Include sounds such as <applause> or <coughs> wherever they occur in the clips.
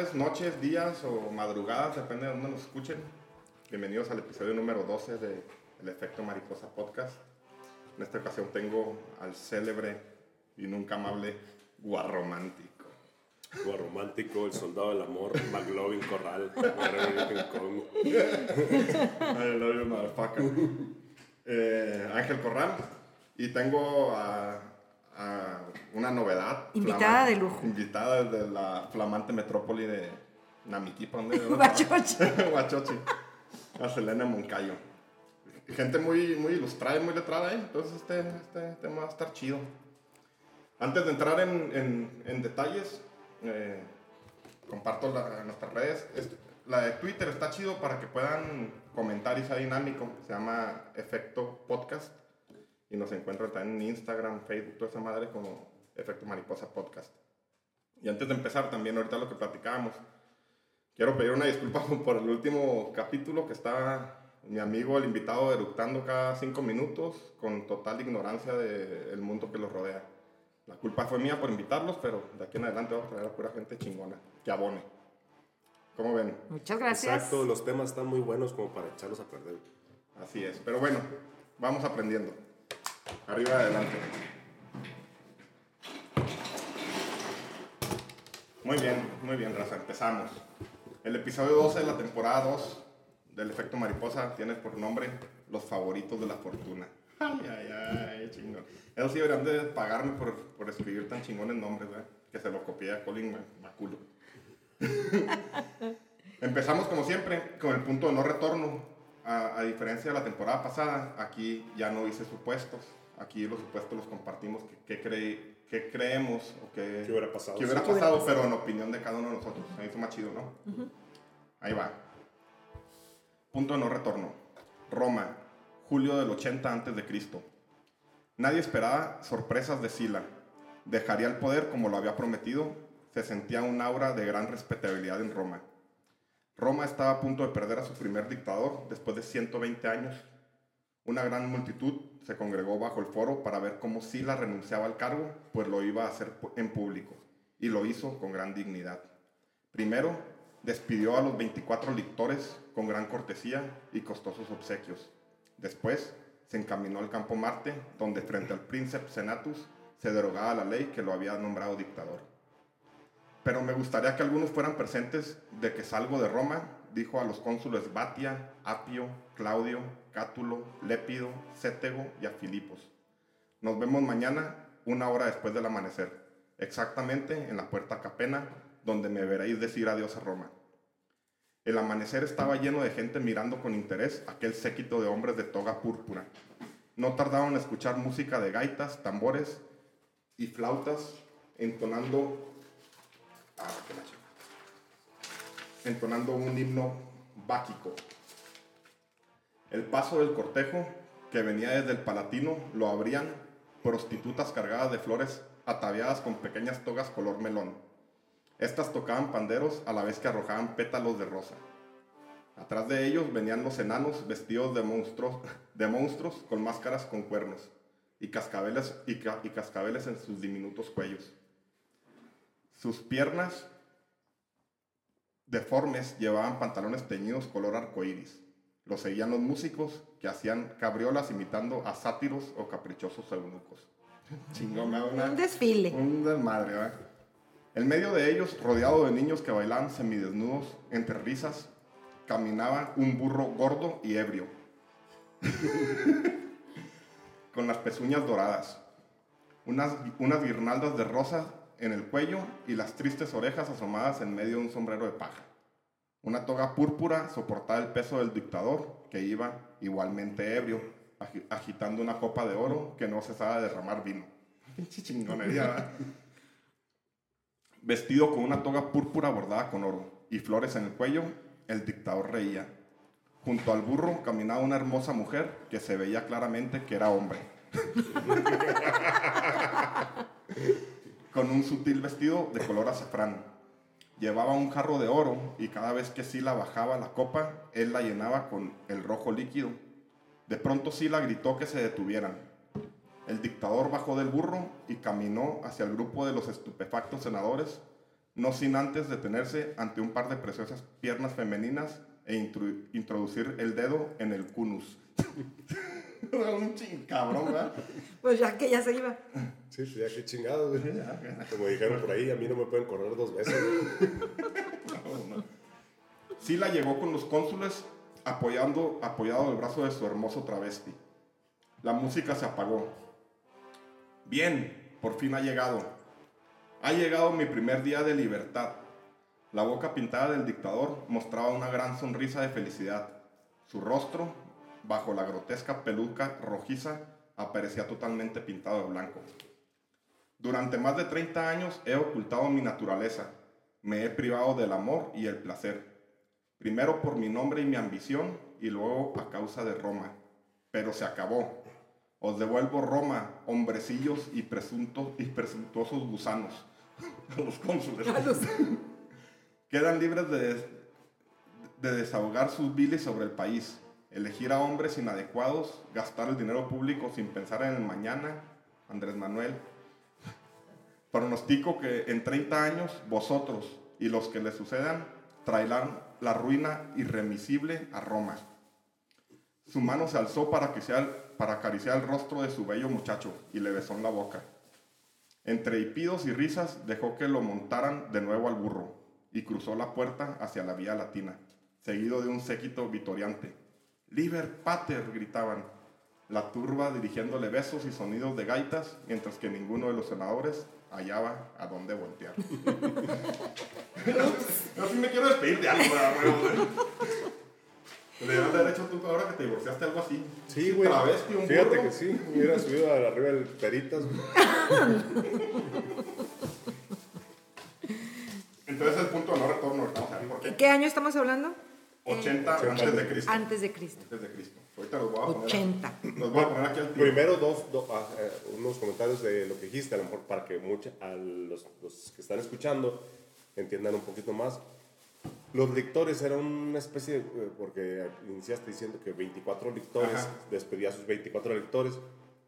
Tardes, noches, días o madrugadas, depende de dónde nos escuchen. Bienvenidos al episodio número 12 de El Efecto Mariposa Podcast. En esta ocasión tengo al célebre y nunca amable guarromántico. Guarromántico, el soldado del amor, McLovin Corral, Guerrero Lincoln Kong. I love you, motherfucker. Eh, Ángel Corral. Y tengo a, una novedad. Invitada de lujo. Invitada de la flamante metrópoli de Namiquipa. ¿dónde? <laughs> Huachochi. <laughs> Huachochi. A Selena Moncayo. Gente muy, muy ilustrada y muy letrada, ¿eh? Entonces este, este tema va a estar chido. Antes de entrar en, en- en detalles, eh, comparto la- nuestras redes. Es- la de Twitter está chido para que puedan comentar y sea dinámico. Se llama Efecto Podcast. Y nos encuentran también en Instagram, Facebook, toda esa madre como Efecto Mariposa Podcast. Y antes de empezar también ahorita lo que platicábamos, quiero pedir una disculpa <laughs> por el último capítulo que está mi amigo, el invitado, eructando cada cinco minutos con total ignorancia del mundo que los rodea. La culpa fue mía por invitarlos, pero de aquí en adelante voy a traer a pura gente chingona que abone. ¿Cómo ven? Muchas gracias. Exacto, los temas están muy buenos como para echarlos a perder. Así es. Pero bueno, vamos aprendiendo. Arriba adelante. Muy bien, muy bien, Raza. Empezamos. El episodio 12 de la temporada 2 del efecto mariposa tiene por nombre Los favoritos de la fortuna. Ay, ay, ay, chingón. Eso sí deberían de pagarme por, por escribir tan chingones nombres, ¿verdad? Que se lo copié a Colin Ma- Maculo. <laughs> Empezamos como siempre con el punto de no retorno. A diferencia de la temporada pasada, aquí ya no hice supuestos. Aquí los supuestos los compartimos. ¿Qué, qué, qué creemos o qué, ¿Qué hubiera pasado? qué hubiera ¿Qué hubiera pasado? Pero en opinión de cada uno de nosotros. Se hizo más chido, ¿no? Ahí va. Punto de no retorno. Roma, julio del 80 antes de Cristo. Nadie esperaba sorpresas de Sila. Dejaría el poder como lo había prometido. Se sentía un aura de gran respetabilidad en Roma. Roma estaba a punto de perder a su primer dictador después de 120 años. Una gran multitud se congregó bajo el foro para ver cómo Sila renunciaba al cargo, pues lo iba a hacer en público, y lo hizo con gran dignidad. Primero, despidió a los 24 lictores con gran cortesía y costosos obsequios. Después, se encaminó al campo Marte, donde frente al príncipe Senatus se derogaba la ley que lo había nombrado dictador. Pero me gustaría que algunos fueran presentes de que salgo de Roma, dijo a los cónsules Batia, Apio, Claudio, Cátulo, Lépido, Cétego y a Filipos. Nos vemos mañana, una hora después del amanecer, exactamente en la puerta Capena, donde me veréis decir adiós a Roma. El amanecer estaba lleno de gente mirando con interés aquel séquito de hombres de toga púrpura. No tardaron en escuchar música de gaitas, tambores y flautas entonando Ah, entonando un himno báquico. El paso del cortejo, que venía desde el Palatino, lo abrían prostitutas cargadas de flores ataviadas con pequeñas togas color melón. Estas tocaban panderos a la vez que arrojaban pétalos de rosa. Atrás de ellos venían los enanos vestidos de monstruos, <laughs> de monstruos con máscaras con cuernos y cascabeles, y y cascabeles en sus diminutos cuellos. Sus piernas deformes llevaban pantalones teñidos color arcoíris. Los seguían los músicos que hacían cabriolas imitando a sátiros o caprichosos eunucos. <laughs> Chingón, una- Un desfile. un desmadre, ¿verdad? En medio de ellos, rodeado de niños que bailaban semidesnudos entre risas, caminaba un burro gordo y ebrio, <laughs> con las pezuñas doradas, unas, unas guirnaldas de rosas en el cuello y las tristes orejas asomadas en medio de un sombrero de paja. Una toga púrpura soportaba el peso del dictador, que iba igualmente ebrio, agi- agitando una copa de oro que no cesaba de derramar vino. Pinche chingonería. Vestido con una toga púrpura bordada con oro y flores en el cuello, el dictador reía. Junto al burro caminaba una hermosa mujer que se veía claramente que era hombre. <laughs> con un sutil vestido de color azafrán. Llevaba un jarro de oro y cada vez que Sila bajaba la copa, él la llenaba con el rojo líquido. De pronto Sila gritó que se detuvieran. El dictador bajó del burro y caminó hacia el grupo de los estupefactos senadores, no sin antes detenerse ante un par de preciosas piernas femeninas e introducir el dedo en el cunus. <laughs> <laughs> un ching cabrón, ¿verdad? Pues ya que ya se iba. Sí, pues ya qué chingados, güey. Como dijeron por ahí, a mí no me pueden correr dos veces. güey. Sila llegó con los cónsules apoyando, apoyado el brazo de su hermoso travesti. La música se apagó. Bien, por fin ha llegado. Ha llegado mi primer día de libertad. La boca pintada del dictador mostraba una gran sonrisa de felicidad. Su rostro, bajo la grotesca peluca rojiza, aparecía totalmente pintado de blanco. Durante más de 30 años he ocultado mi naturaleza. Me he privado del amor y el placer. Primero por mi nombre y mi ambición y luego a causa de Roma. Pero se acabó. Os devuelvo Roma, hombrecillos y, presuntos, y presuntuosos gusanos. A <laughs> los cónsules. Quedan libres de, de desahogar sus bilis sobre el país, elegir a hombres inadecuados, gastar el dinero público sin pensar en el mañana. Andrés Manuel. Pronostico que en 30 años vosotros y los que le sucedan traerán la ruina irremisible a Roma. Su mano se alzó para acariciar, para acariciar el rostro de su bello muchacho y le besó en la boca. Entre hipidos y risas dejó que lo montaran de nuevo al burro y cruzó la puerta hacia la vía latina, seguido de un séquito vitoriante. Liber Pater, gritaban, la turba dirigiéndole besos y sonidos de gaitas, mientras que ninguno de los senadores hallaba a dónde voltear. <laughs> Yo sí me quiero despedir de algo, ¿verdad, güey? Le haber hecho tú ahora que te divorciaste algo así. Sí, güey. Travesti, un Fíjate burro. que sí, hubiera subido a arriba del Peritas. güey. Entonces el punto de no retorno. ¿Qué año estamos hablando? 80 antes de Cristo. Antes de Cristo. Antes de Cristo. Ahorita los voy a poner. 80. Los voy a poner aquí al tiro. Primero, dos, do- ah, eh, unos comentarios de lo que dijiste, a lo mejor para que mucha- a los, los que están escuchando entiendan un poquito más. Los lictores eran una especie, de- eh, porque iniciaste diciendo que 24 lictores, Ajá. despedía a sus 24 lictores.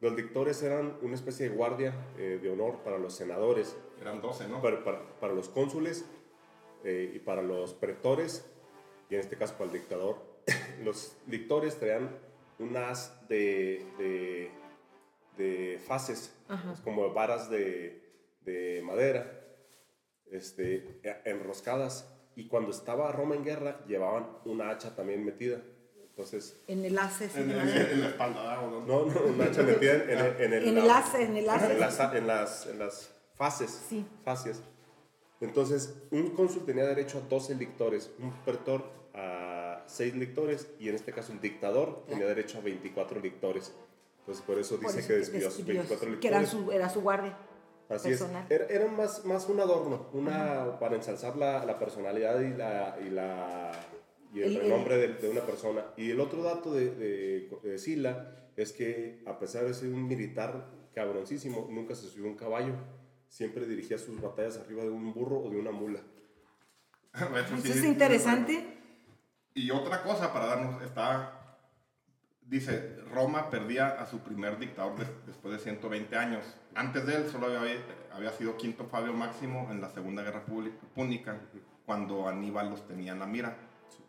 Los lictores eran una especie de guardia eh, de honor para los senadores, Eran 12, ¿no? para, para- para los cónsules eh, y para los pretores, y en este caso para el dictador. <coughs> Los lictores traían un haz de, de, de fases, Ajá. es como varas de, de madera este, enroscadas, y cuando estaba Roma en guerra llevaban una hacha también metida. Entonces, En el hace. En, en- en la espalda. ¿O no? no, no, una hacha <laughs> metida en, en, en el, En el hace, en el hace. en las, en las, en las fases. Sí. Fascias. Entonces, un cónsul tenía derecho a 12 lictores, un pretor a 6 lictores y en este caso el dictador tenía derecho a 24 lictores. Entonces, por eso Por dice eso que despidió a sus despidió, 24 Que eran lictores. su, era su guardia. Así personal. es. Era, era más, más un adorno, una, para ensalzar la, la personalidad y, la, y, la, y el, El- el- renombre de, de una persona. Y el otro dato de, de, de Sila es que, a pesar de ser un militar cabroncísimo, nunca se subió a un caballo. Siempre dirigía sus batallas arriba de un burro o de una mula. <laughs> Eso es interesante. Y otra cosa para darnos, está, dice, Roma perdía a su primer dictador des- después de 120 años. Antes de él solo había, había sido Quinto Fabio Máximo en la Segunda Guerra Púnica, cuando Aníbal los tenía en la mira.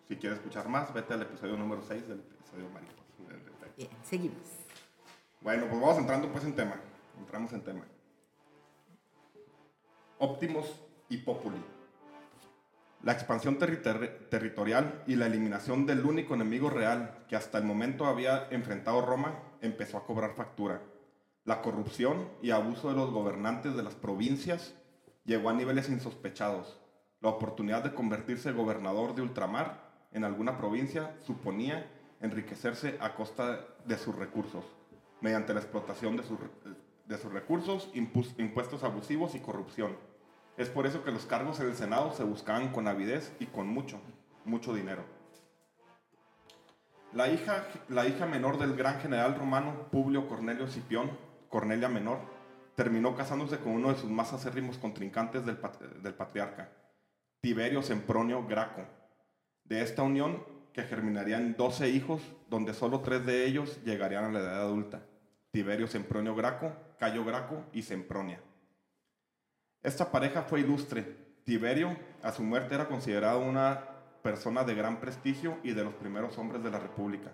Si quieres escuchar más, vete al episodio número 6 del episodio Mariposa. Bien, seguimos. Bueno, pues vamos entrando pues en tema. Entramos en tema. Optimus y Populi. La expansión territor- territorial y la eliminación del único enemigo real que hasta el momento había enfrentado Roma empezó a cobrar factura. La corrupción y abuso de los gobernantes de las provincias llegó a niveles insospechados. La oportunidad de convertirse gobernador de ultramar en alguna provincia suponía enriquecerse a costa de sus recursos, mediante la explotación de sus, recursos, impuestos abusivos y corrupción. Es por eso que los cargos en el Senado se buscaban con avidez y con mucho, mucho dinero. La hija, la hija menor del gran general romano Publio Cornelio Scipión, Cornelia Menor, terminó casándose con uno de sus más acérrimos contrincantes del, del patriarca, Tiberio Sempronio Graco. De esta unión, que germinarían 12 hijos, donde solo tres de ellos llegarían a la edad adulta, Tiberio Sempronio Graco, Cayo Graco y Sempronia. Esta pareja fue ilustre. Tiberio, a su muerte, era considerado una persona de gran prestigio y de los primeros hombres de la República,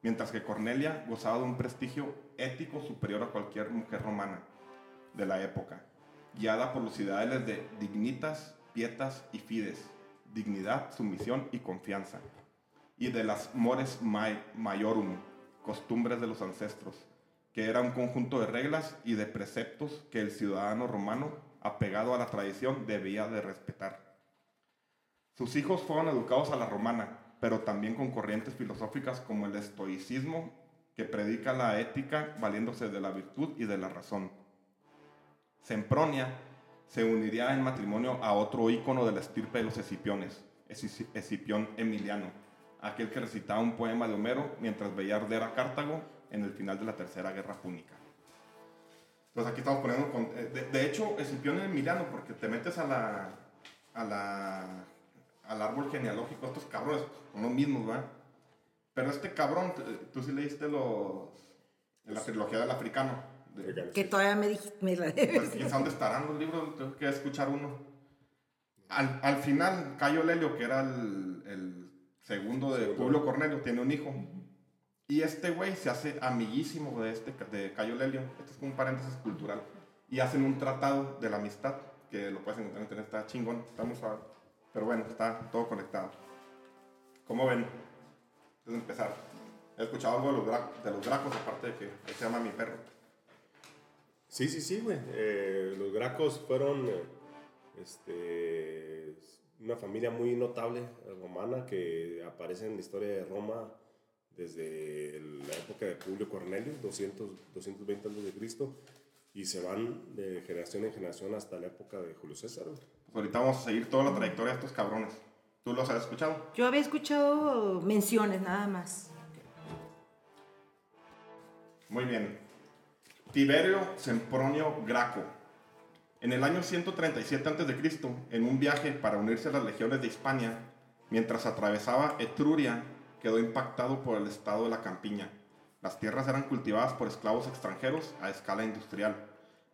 mientras que Cornelia gozaba de un prestigio ético superior a cualquier mujer romana de la época, guiada por los ideales de dignitas, pietas y fides, dignidad, sumisión y confianza, y de las mores mai- maiorum, costumbres de los ancestros, que era un conjunto de reglas y de preceptos que el ciudadano romano, apegado a la tradición, debía de respetar. Sus hijos fueron educados a la romana, pero también con corrientes filosóficas como el estoicismo, que predica la ética valiéndose de la virtud y de la razón. Sempronia se uniría en matrimonio a otro ícono de la estirpe de los escipiones, Escipión Emiliano, aquel que recitaba un poema de Homero mientras veía arder Cartago en el final de la Tercera Guerra Púnica. Entonces aquí estamos poniendo, con- eh, de, de hecho, Escipión Emiliano, porque te metes a la, a la, al árbol genealógico, estos cabrones son los mismos, ¿verdad? Pero este cabrón, tú sí leíste los, en la trilogía del africano. de- Que todavía me dijiste, me la pues, debes. quién sabe dónde estarán los libros, tengo que escuchar uno. Al, al final, Cayo Lelio, que era el, el segundo de. Publio Cornelio, tiene un hijo. Y este güey se hace amiguísimo de, este, de Cayo Lelio. Esto es como un paréntesis cultural. Y hacen un tratado de la amistad, que lo puedes encontrar en internet, está chingón, suave. Pero bueno, está todo conectado. ¿Cómo ven? Antes de empezar, he escuchado algo de los, de los dracos, aparte de que se llama mi perro. Sí, sí, sí, güey. Eh, los Gracos fueron este, una familia muy notable romana que aparece en la historia de Roma desde la época de Publio Cornelio, 200, 220 a.C., y se van de generación en generación hasta la época de Julio César. Pues ahorita vamos a seguir toda la trayectoria de estos cabrones. ¿Tú los has escuchado? Yo había escuchado menciones nada más. Muy bien. Tiberio Sempronio Graco. En el año 137 a.C., en un viaje para unirse a las legiones de Hispania, mientras atravesaba Etruria, quedó impactado por el estado de la campiña. Las tierras eran cultivadas por esclavos extranjeros a escala industrial,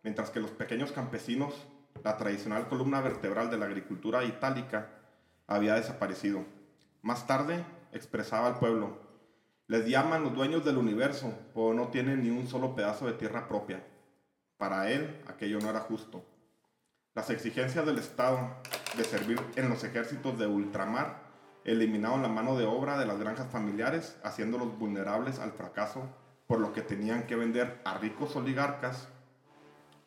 mientras que los pequeños campesinos, la tradicional columna vertebral de la agricultura itálica, había desaparecido. Más tarde, expresaba al pueblo, les llaman los dueños del universo, pero no tienen ni un solo pedazo de tierra propia. Para él, aquello no era justo. Las exigencias del Estado de servir en los ejércitos de ultramar eliminaron la mano de obra de las granjas familiares, haciéndolos vulnerables al fracaso, por lo que tenían que vender a ricos oligarcas.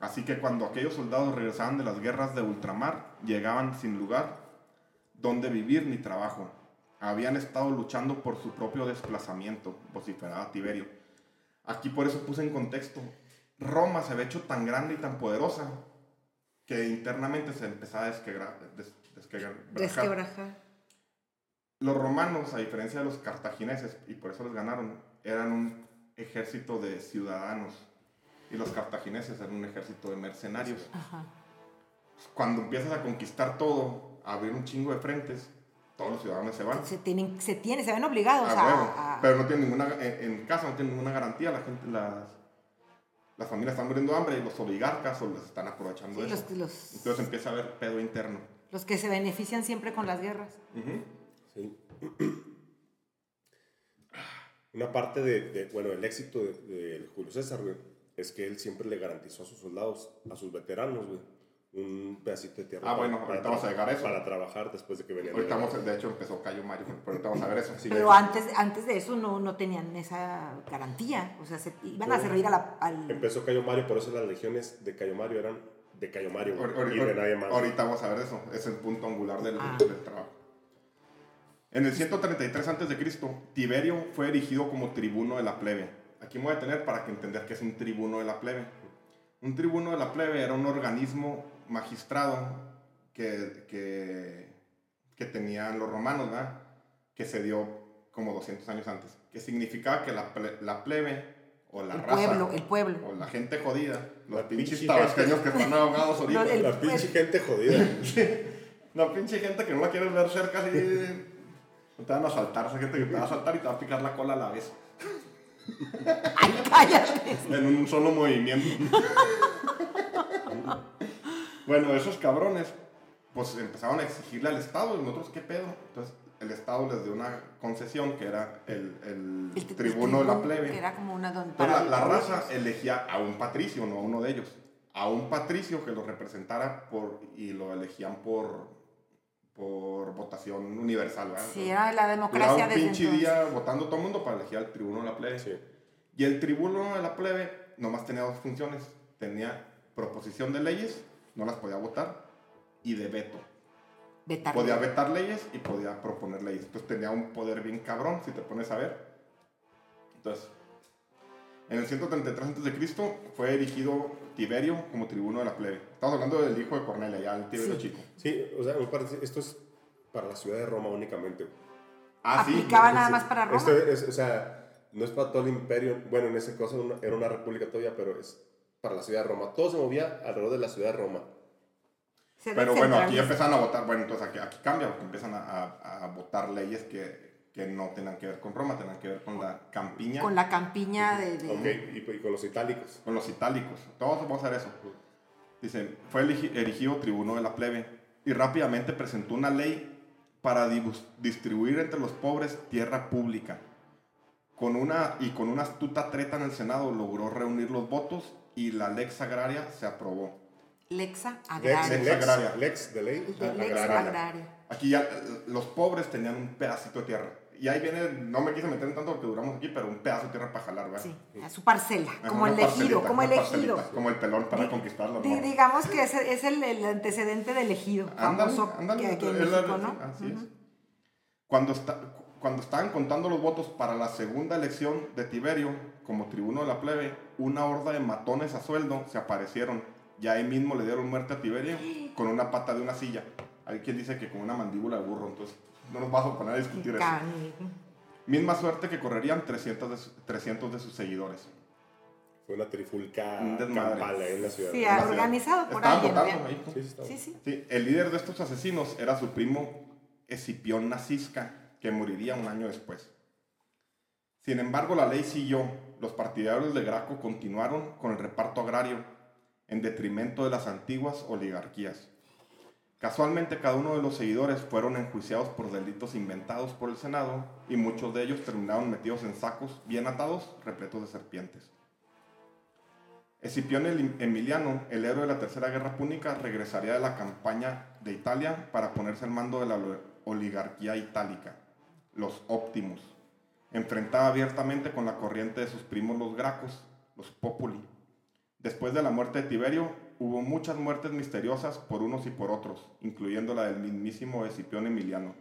Así que cuando aquellos soldados regresaban de las guerras de ultramar, llegaban sin lugar donde vivir ni trabajo. Habían estado luchando por su propio desplazamiento, vociferaba Tiberio. Aquí por eso puse en contexto. Roma se había hecho tan grande y tan poderosa que internamente se empezaba a desquebrar. des-. Desquebrajar. Los romanos, a diferencia de los cartagineses, y por eso les ganaron, eran un ejército de ciudadanos. Y los cartagineses eran un ejército de mercenarios. Ajá. Cuando empiezas a conquistar todo, a abrir un chingo de frentes, todos los ciudadanos se van. Se tienen, se tiene, se ven obligados A a, a- Pero no tienen ninguna, en, en casa no tienen ninguna garantía, la gente, las, las familias están muriendo de hambre y los oligarcas o les están aprovechando sí, de eso. los, los, Entonces empieza a haber pedo interno. los que se benefician siempre con las guerras. Sí. <clears throat> Una parte de, de- bueno, el éxito de, de Julio César, güey, es que él siempre le garantizó a sus soldados, a sus veteranos, güey, un pedacito de tierra. Ah, bueno, ahorita vamos a llegar a eso. Para trabajar después de que venían. Ahorita de- vamos, de hecho empezó Cayo Mario, pero ahorita vamos a ver eso. <laughs> Pero antes, antes de eso no, no tenían esa garantía. O sea, se, iban a servir a la, al... Empezó Cayo Mario, por eso las legiones de Cayo Mario eran de Cayo Mario y de nadie más. Ahorita vamos a ver eso. Es el punto angular del, Ah. del trabajo. En el 133 a.C., Tiberio fue erigido como tribuno de la plebe. Aquí me voy a detener para que entender qué es un tribuno de la plebe. Un tribuno de la plebe era un organismo magistrado que, que, que tenían los romanos, ¿verdad? Que se dio como 200 años antes. Que significaba que la, ple- la plebe o la El raza pueblo, el pueblo. o la gente jodida, los La pinches pinche tabasqueños que están ahogados ahorita. No, el- La pinche gente jodida. <laughs> La pinche gente que no la quieres ver cerca, así. No te van a saltar, esa gente que te va a saltar y te va a picar la cola a la vez. Ay, cállate. En un solo movimiento. bueno, esos cabrones, pues empezaron a exigirle al Estado, y nosotros, ¿qué pedo? Entonces, el Estado les dio una concesión que era el, el El t- tribuno de la plebe. Que era como una don la, la raza elegía a un patricio, no a uno de ellos. A un patricio que lo representara por, y lo elegían por, por votación universal. ¿verdad? Sí, era la democracia un desde pinche entonces. día votando todo el mundo para elegir al tribuno de la plebe. Sí. Y el tribuno de la plebe nomás tenía dos funciones. Tenía proposición de leyes, no las podía votar, y de veto. Vetar. Podía vetar leyes y podía proponer leyes. Entonces tenía un poder bien cabrón, si te pones a ver. Entonces, en el 133 a.C. fue erigido Tiberio como tribuno de la plebe. Estamos hablando del hijo de Cornelia, ya el Tiberio Sí. chico. Sí, o sea, esto es para la ciudad de Roma únicamente. Ah, sí. Aplicaba nada Sí, más para Roma. Esto es, o sea, no es para todo el imperio. Bueno, en ese caso era una república todavía, pero es para la ciudad de Roma. Todo se movía alrededor de la ciudad de Roma. Se Pero bueno, aquí empiezan a votar, bueno, entonces aquí, aquí cambia, porque empiezan a, a- a votar leyes que, que no tengan que ver con Roma, tengan que ver con la campiña, Con con, la campiña de... de- Ok, y, y con los itálicos. los itálicos. Todos vamos a hacer eso. Dicen, fue erigido tribuno de la plebe y rápidamente presentó una ley para distribuir entre los pobres tierra pública. Con una, y con una astuta treta en el Senado logró reunir los votos y la lex agraria se aprobó. Lexa Lex, agraria. Lex lex, agraria. lex de ley. De Lex agraria. agraria. Aquí ya eh, los pobres tenían un pedacito de tierra. Y ahí viene, no me quise meter en tanto porque duramos aquí, pero un pedazo de tierra para jalar, ¿verdad? Sí, a su parcela, Ajá, como una el ejido, parcelita, como el ejido. Como el pelón para Di- conquistar la Di- morra. digamos que ese es el, el antecedente del ejido, Ándale, famoso ándale, que aquí en es la- México, ¿no? Así es. Cuando, está, cuando estaban contando los votos para la segunda elección de Tiberio como tribuno de la plebe, una horda de matones a sueldo se aparecieron. Y ahí mismo le dieron muerte a Tiberio <gasps> con una pata de una silla. Hay quien dice que con una mandíbula de burro, entonces no nos vamos a poner a discutir eso. Misma suerte que correrían 300 de, su- 300 de sus seguidores. Fue una trifulca Un campal en la ciudad. Sí, En la ciudad. organizado por Estaban alguien, ahí. Sí, sí. Sí, sí. Sí, el líder de estos asesinos era su primo Escipión Nacisca, que moriría un año después. Sin embargo, la ley siguió. Los partidarios de Graco continuaron con el reparto agrario, en detrimento de las antiguas oligarquías. Casualmente, cada uno de los seguidores fueron enjuiciados por delitos inventados por el Senado y muchos de ellos terminaron metidos en sacos bien atados, repletos de serpientes. Escipión Emiliano, el héroe de la Tercera Guerra Púnica, regresaría de la campaña de Italia para ponerse al mando de la oli- oligarquía itálica, los Optimus. Enfrentaba abiertamente con la corriente de sus primos los Gracos, los Populi. Después de la muerte de Tiberio, hubo muchas muertes misteriosas por unos y por otros, incluyendo la del mismísimo Escipión Emiliano,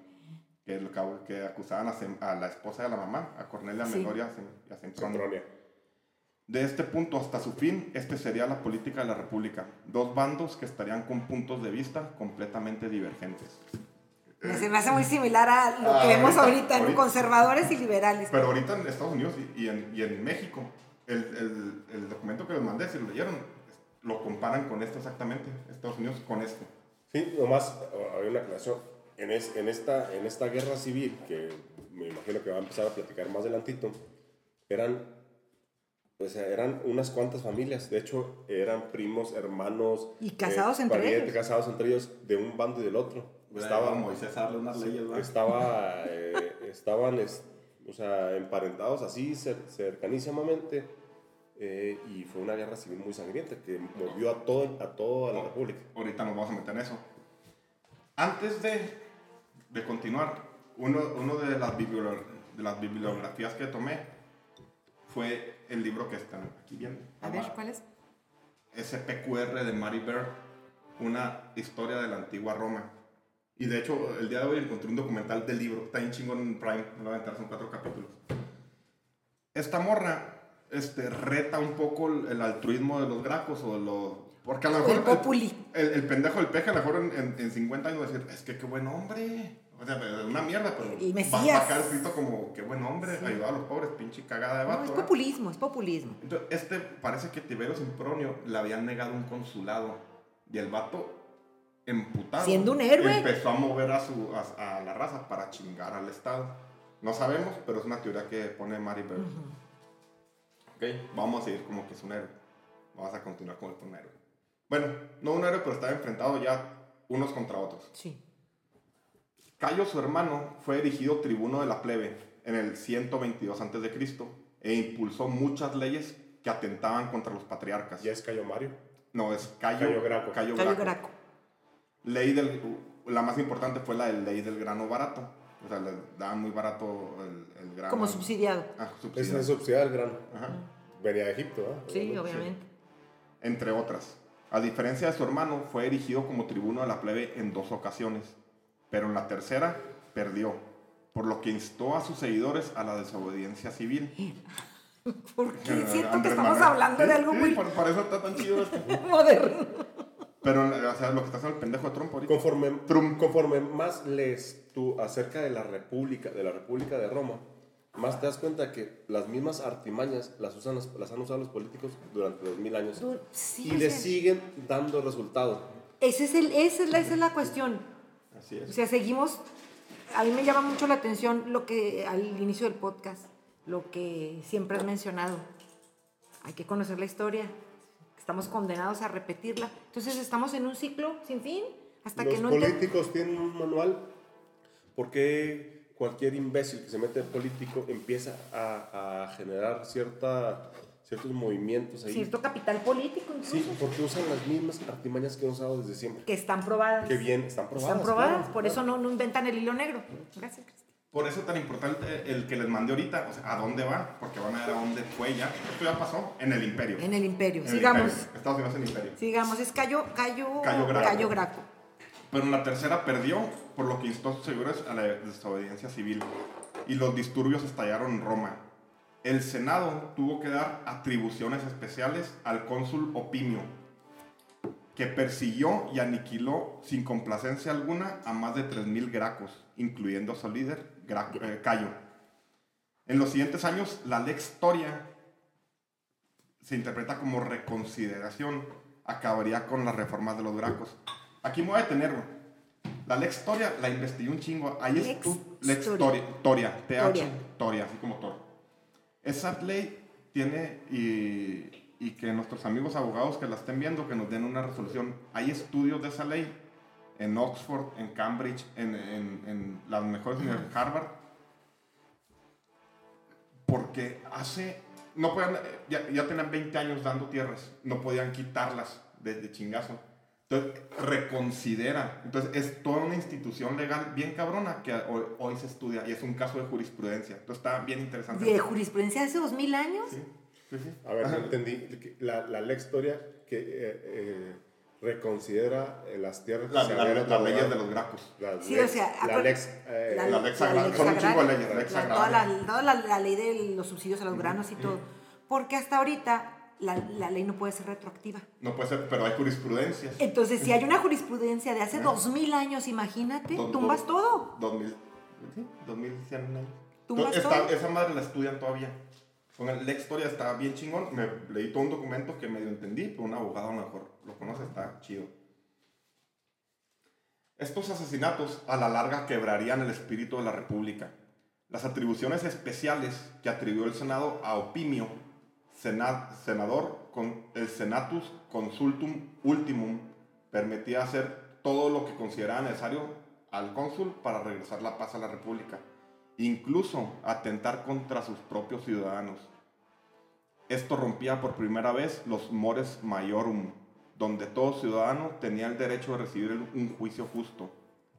que, el cabo- que acusaban a, Sem- a la esposa de la mamá, a Cornelia Sí. Menor y a. Sempronia. De este punto hasta su fin, este sería la política de la República. Dos bandos que estarían con puntos de vista completamente divergentes. Me- Se me hace muy similar a lo Ah, que vemos ahorita, ahorita. conservadores y liberales. Pero ahorita en Estados Unidos y, y en, y en México, el, el- el documento que les mandé, si lo leyeron, lo comparan con esto exactamente, Estados Unidos con esto. Sí, nomás uh, hay una aclaración. En, es- en, esta, en esta guerra civil, que me imagino que va a empezar a platicar más adelantito, eran, o sea, eran unas cuantas familias. De hecho, eran primos, hermanos. eh, Y casados entre parientes, ellos. Casados entre ellos de un bando y del otro. Estaba, Moisés unas leyes, ¿verdad? estaba, <laughs> eh, estaban es- o sea, emparentados así cer- cercanísimamente eh, y fue una guerra civil muy sangrienta que movió a, todo, a toda la república. Ahorita nos vamos a meter en eso. Antes de, de continuar, uno, uno de, las de las bibliografías que tomé fue el libro que están aquí viendo. A ver, ¿cuál es? SPQR de Mary Bear. una historia de la antigua Roma. Y de hecho, el día de hoy encontré un documental del libro, está en chingón en Prime, me voy a aventar, son cuatro capítulos. Esta morra este, reta un poco el, el altruismo de los gracos o de los... Porque a lo mejor El el, el pendejo del peje a lo mejor en, en, en 50 años va a decir, es que qué buen hombre. O sea, es una mierda, pero El va, va a quedar escrito como qué buen hombre, ayudar a los pobres, pinche cagada de No, vato. es ¿verdad? populismo, es populismo. Entonces, este parece que Tiberio Sempronio le habían negado un consulado y el vato emputado Siendo un héroe. empezó a mover a su a, a la raza para chingar al estado no sabemos pero es una teoría que pone Mary Bird ok vamos a seguir como que es un héroe vamos a continuar con un héroe bueno no un héroe pero estaba enfrentado ya unos contra otros Sí. Cayo, su hermano, fue erigido tribuno de la plebe en el 122 a.C. e impulsó muchas leyes que atentaban contra los patriarcas. Ya es Cayo Mario. No, es Cayo, Cayo Graco. Cayo Cayo Graco. Graco. Ley del, la más importante fue la de ley del grano barato. O sea, le daban muy barato el, el grano. Como subsidiado. Ah, subsidiado. es subsidiar el grano. Ajá. Venía de Egipto, ¿ah? Sí, obviamente. Entre otras. A diferencia de su hermano, fue erigido como tribuno de la plebe en dos ocasiones. Pero en la tercera, perdió. Por lo que instó a sus seguidores a la desobediencia civil. <laughs> Porque Eh, siento que estamos Manuel. hablando de Sí, algo sí, muy por, por eso está tan chido esto. <laughs> moderno. Pero, o sea, lo que está haciendo el pendejo de Trump ahorita. Conforme, Trump. conforme más lees tú acerca de la República, de la República de Roma, más te das cuenta que las mismas artimañas las, usan, los- las han usado los políticos durante dos mil años. Sí, y o le sea, siguen dando resultado. ese es el, esa, es la, esa es la cuestión. Así O es. sea, seguimos. A mí me llama mucho la atención lo que al inicio del podcast, lo que siempre has mencionado. Hay que conocer la historia. Estamos condenados a repetirla. Entonces estamos en un ciclo sin fin hasta los que no ente- políticos tienen un manual. ¿Por qué cualquier imbécil que se mete en político empieza a, a generar cierta, ciertos movimientos ahí? cierto capital político incluso Sí, porque usan las mismas artimañas que han usado desde siempre. que están probadas. Que bien, están probadas. Están probadas, claro, por claro. eso no, no inventan el hilo negro. Gracias. Por eso es tan importante el que les mandé ahorita, o sea, a dónde va, porque van a ver a dónde fue ya. Esto ya pasó en el imperio. En el imperio. En el Sigamos. imperio. Estados Unidos en el imperio. Sigamos. Es Cayo, Cayo, Cayo Graco. Cayo Graco. Pero en la tercera perdió, por lo que instó a sus seguidores a la desobediencia civil. Y los disturbios estallaron en Roma. El Senado tuvo que dar atribuciones especiales al cónsul Opimio, que persiguió y aniquiló sin complacencia alguna a más de 3.000 gracos, incluyendo a su líder, Gra- eh, Cayo. En los siguientes años, la Lex Toria se interpreta como reconsideración, acabaría con las reformas de los gracos. Aquí me voy a detener, güey. La Lex Toria la investigué un chingo. Ahí es Lex tu Lex Toria. Toria, Toria, TH, Toria. Toria, así como Tor. Esa ley tiene, y, y que nuestros amigos abogados que la estén viendo, que nos den una resolución. Hay estudios de esa ley en Oxford, en Cambridge, en, en- en las mejores universidades, Harvard, porque hace, no podían, ya, ya tenían 20 años dando tierras, no podían quitarlas desde chingazo. Entonces, reconsidera. Entonces, es toda una institución legal bien cabrona que hoy, hoy se estudia y es un caso de jurisprudencia. Entonces, está bien interesante. De jurisprudencia de hace dos mil años. Sí, sí, sí. A ver, no entendí. La, la Lex Toria que eh, eh, reconsidera eh, las tierras que La- se la- habían las leyes de los gracos. La Sí, Lex- o sea, la Lex. eh, la Lex son un chingo de leyes, Lex la- toda la, toda la, la ley de los subsidios a los granos y todo. Porque hasta ahorita la, la ley no puede ser retroactiva. No puede ser, pero hay jurisprudencias. Entonces, si hay una jurisprudencia de hace dos mil años, imagínate, Do- tumbas do- todo. 2000, sí, 2100 años. Tumbas Entonces, está- todo. esa madre la estudian todavía. Con el- la historia está bien chingón. Me leí todo un documento que medio entendí, pero un abogado a lo mejor lo conoce, está chido. Estos asesinatos a la larga quebrarían el espíritu de la República. Las atribuciones especiales que atribuyó el Senado a Opimio, sena- senador con el Senatus Consultum Ultimum, permitía hacer todo lo que consideraba necesario al cónsul para regresar la paz a la República, incluso atentar contra sus propios ciudadanos. Esto rompía por primera vez los mores maiorum, donde todo ciudadano tenía el derecho de recibir un juicio justo.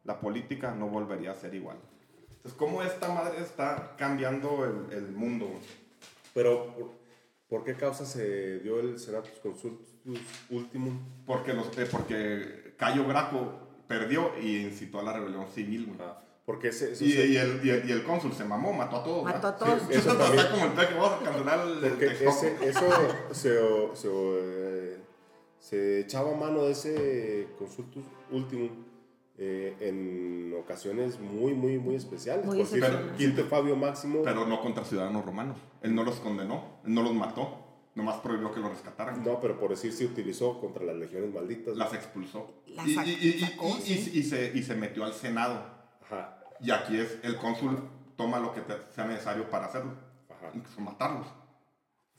La política no volvería a ser igual. Entonces, ¿cómo esta madre está cambiando el, el mundo? Pero, ¿Por qué causa se dio el Senatus Consultus Ultimum? Porque, los, eh, porque Cayo Graco perdió y incitó a la rebelión civil, güey. Ah, porque ese, eso Y, se- y el, y, el, y el cónsul se mamó, mató a todos. Mató a todos. Sí, Eso <laughs> está como el que vamos a cancelar el, el ese, eso se, se, eh, se echaba mano de ese consultus ultimum eh, en ocasiones muy, muy, muy especiales. Muy Por. Quinto Fabio Máximo. Pero no contra ciudadanos romanos. Él no los condenó, él no los mató. Nomás prohibió que los rescataran. no, pero por decir, se utilizó contra las legiones malditas. Las expulsó. Las y, sac- y- y- sacó, y- sí. y- y se, y se metió al Senado. Ajá, Y aquí es el cónsul toma lo que te- sea necesario para hacerlo. ajá. Incluso matarlos.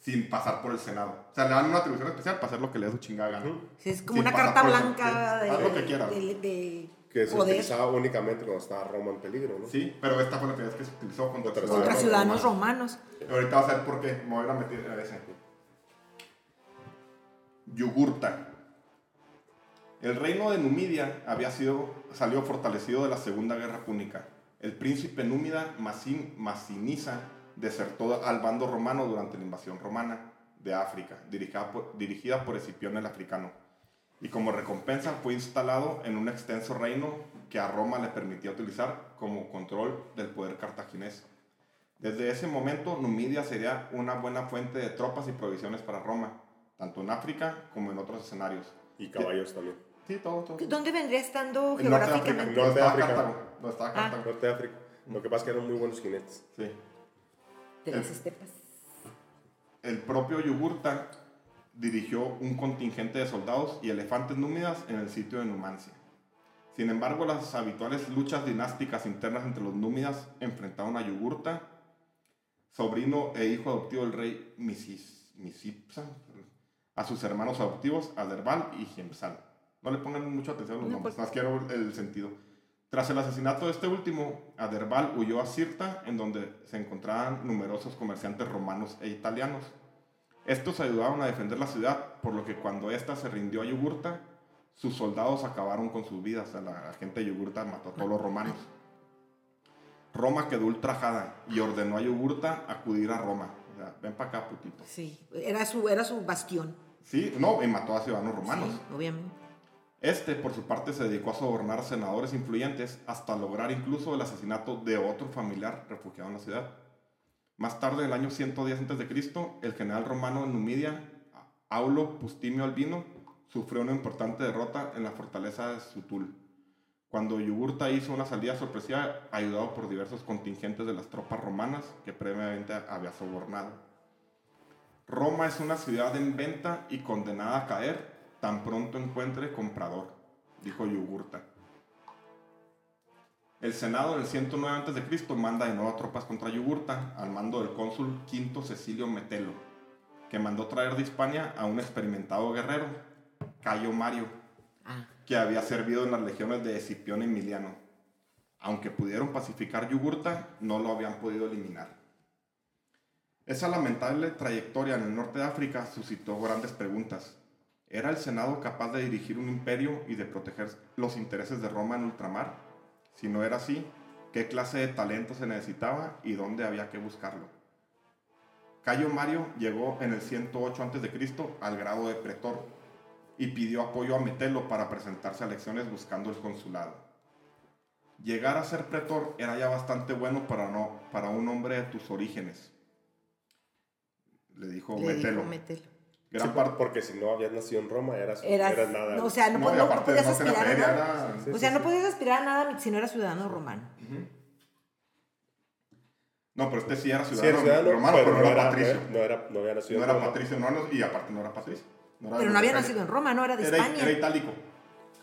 Sin pasar por el Senado. O sea, le dan una atribución especial para hacer lo que le dé su chingada gana. Sí, es como Sin una carta por blanca de, haz lo que quieras. de- de Que se poder utilizaba únicamente cuando estaba Roma en peligro, ¿no? Sí, pero esta fue la primera vez que se utilizó contra, Contra ciudadanos ciudadanos romanos. Ahorita va a ser porque me voy a meter a ese. Yugurta. El reino de Numidia había sido, salió fortalecido de la Segunda Guerra Púnica. El príncipe númida Masin, Masinisa desertó al bando romano durante la invasión romana de África, dirigida por, dirigida por Escipión el Africano. Y como recompensa fue instalado en un extenso reino que a Roma le permitía utilizar como control del poder cartaginés. Desde ese momento, Numidia sería una buena fuente de tropas y provisiones para Roma, tanto en África como en otros escenarios. Y caballos también. Sí, todo, todo. ¿Dónde vendría estando El norte de África, geográficamente? no Norte de estaba África. Cartago, no estaba Ah. Cartago. Norte de África. Lo que pasa es que eran muy buenos jinetes. Sí. De las estepas. El propio Yugurta dirigió un contingente de soldados y elefantes númidas en el sitio de Numancia. Sin embargo, las habituales luchas dinásticas internas entre los númidas enfrentaron a Yugurta, sobrino e hijo adoptivo del rey Misis, Misipsa, a sus hermanos adoptivos Aderbal y Gemsal. No le pongan mucha atención a los No, nombres, más quiero el sentido. Tras el asesinato de este último, Aderbal huyó a Cirta, en donde se encontraban numerosos comerciantes romanos e italianos. Estos ayudaron a defender la ciudad, por lo que cuando ésta se rindió a Yugurta, sus soldados acabaron con sus vidas. O sea, la gente de Yugurta mató a todos los romanos. Roma quedó ultrajada y ordenó a Yugurta acudir a Roma. O sea, ven para acá, putito. Sí, era su, era su bastión. Sí, no, y mató a ciudadanos romanos. Sí, obviamente. Este, por su parte, se dedicó a sobornar a senadores influyentes hasta lograr incluso el asesinato de otro familiar refugiado en la ciudad. Más tarde, en el año 110 a.C., el general romano en Numidia, Aulo Pustimio Albino, sufrió una importante derrota en la fortaleza de Sutul, cuando Yugurta hizo una salida sorpresiva ayudado por diversos contingentes de las tropas romanas que previamente había sobornado. Roma es una ciudad en venta y condenada a caer tan pronto encuentre comprador, dijo Yugurta. El Senado en el 109 a.C. manda de nuevo tropas contra Yugurta al mando del cónsul Quinto Cecilio Metelo, que mandó traer de Hispania a un experimentado guerrero, Cayo Mario, Ah, que había servido en las legiones de Escipión Emiliano. Aunque pudieron pacificar Yugurta, no lo habían podido eliminar. Esa lamentable trayectoria en el norte de África suscitó grandes preguntas. ¿Era el Senado capaz de dirigir un imperio y de proteger los intereses de Roma en ultramar? Si no era así, ¿qué clase de talento se necesitaba y dónde había que buscarlo? Cayo Mario llegó en el 108 a.C. al grado de pretor y pidió apoyo a Metelo para presentarse a elecciones buscando el consulado. Llegar a ser pretor era ya bastante bueno para, no, para un hombre de tus orígenes, le dijo le Metelo. dijo Metelo. Gran Sí, parte- porque si no habías nacido en Roma, eras, Eras, eras nada. no, o sea, no, no, no podías aspirar a nada. era- Sí, O sí, sea, no sí. podías aspirar a nada si no eras ciudadano romano. No, pero este sí era Sí, ciudadano, era ciudadano, romano, pero, no era patricio. No era, no había nacido No en era Roma. patricio, no, no, y aparte no era patricio. era Pero no había nacido en Roma, no era de Era, España. era itálico.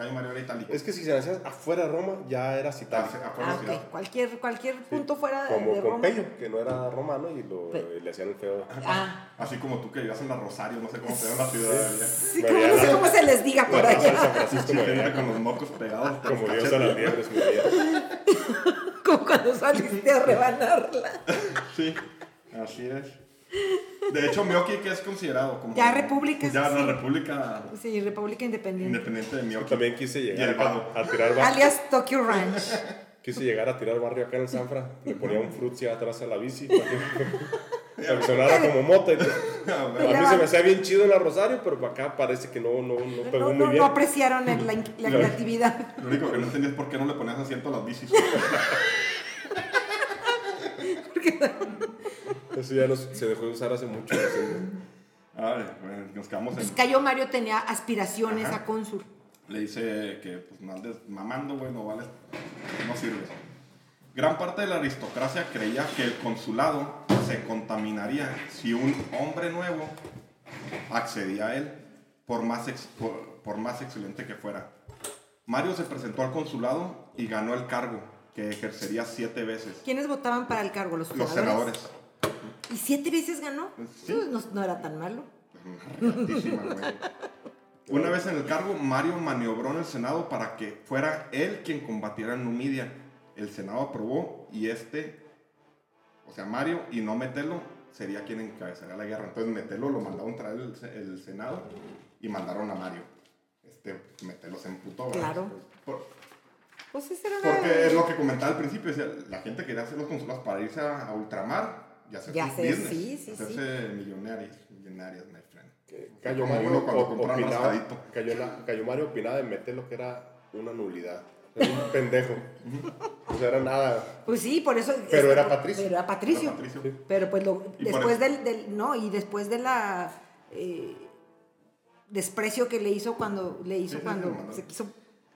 Era itálico. Es que si se nacías afuera de Roma, ya eras itálico. Ah, afuera Ah, de ciudad. ok. Cualquier, cualquier punto fuera de, Como de Roma. Pompeyo, que no era romano y lo, Pe- le hacían el feo. Ah, Así como tú que vivías en la Rosario, no sé cómo se llama la ciudad. allá. sí, como, no sé cómo se les diga por de allá. San Francisco veía con los mocos pegados. como Dios a las liebres, me veía. <laughs> Como cuando saliste a rebanarla. Sí, así es. <laughs> De hecho, Mioki que es considerado como... Ya república, Ya sí. la república Sí, República Independiente. independiente de Yo Mioki. también quise Y llegar a, a tirar barrio. Alias Tokyo Ranch. <laughs> Quise llegar a tirar barrio acá en el Sanfra. Le ponía un frutzi atrás a la bici. para que- <laughs> Para sonara como mota. y A mí se me hacía bien chido en la Rosario, pero acá parece que no, no, no pegó No, muy bien. no apreciaron la, la creatividad. Lo único que no entendí es por qué no le ponías asiento a las bicis. <laughs> Eso ya no se dejó de usar hace mucho. Ay, güey, nos quedamos Pues en... Cayo Mario tenía aspiraciones Ajá. a cónsul. Le dice que pues no andes mamando, güey, no vales, no sirves. Gran parte de la aristocracia creía que el consulado se contaminaría si un hombre nuevo accedía a él, por más, ex- por, por más excelente que fuera. Mario se presentó al consulado y ganó el cargo, que ejercería siete veces. ¿Quiénes votaban para el cargo? Los, Los senadores. ¿Y siete veces ganó? Sí. Pues no, no era tan malo. Una vez en el cargo, Mario maniobró en el Senado para que fuera él quien combatiera en Numidia. El Senado aprobó y este, o sea, Mario, y no Metelo, sería quien encabezaría la guerra. Entonces Metelo lo mandaron traer el, el Senado y mandaron a Mario. Este Metelo se emputó. ¿verdad? Claro. Por- Pues ese era una- porque es lo que comentaba al principio, decía, la gente quería hacer los consulados para irse a, a ultramar y hacer Ya sus sé, business, sí, sí, hacerse millonarios, millonarios, my friend. Que Cayo Como Mario, uno cuando o- opinaba. Cayo, La- Cayo Mario opinaba de meter lo que era una nulidad. Era un <laughs> pendejo. O sea, era nada. Pues sí, por eso. Pero este, era Patricio. Pero era Patricio. Era Patricio. Pero pues lo- después del, del- No, y después de la. eh, desprecio que le hizo cuando le hizo Sí, sí, cuando mandó. se quiso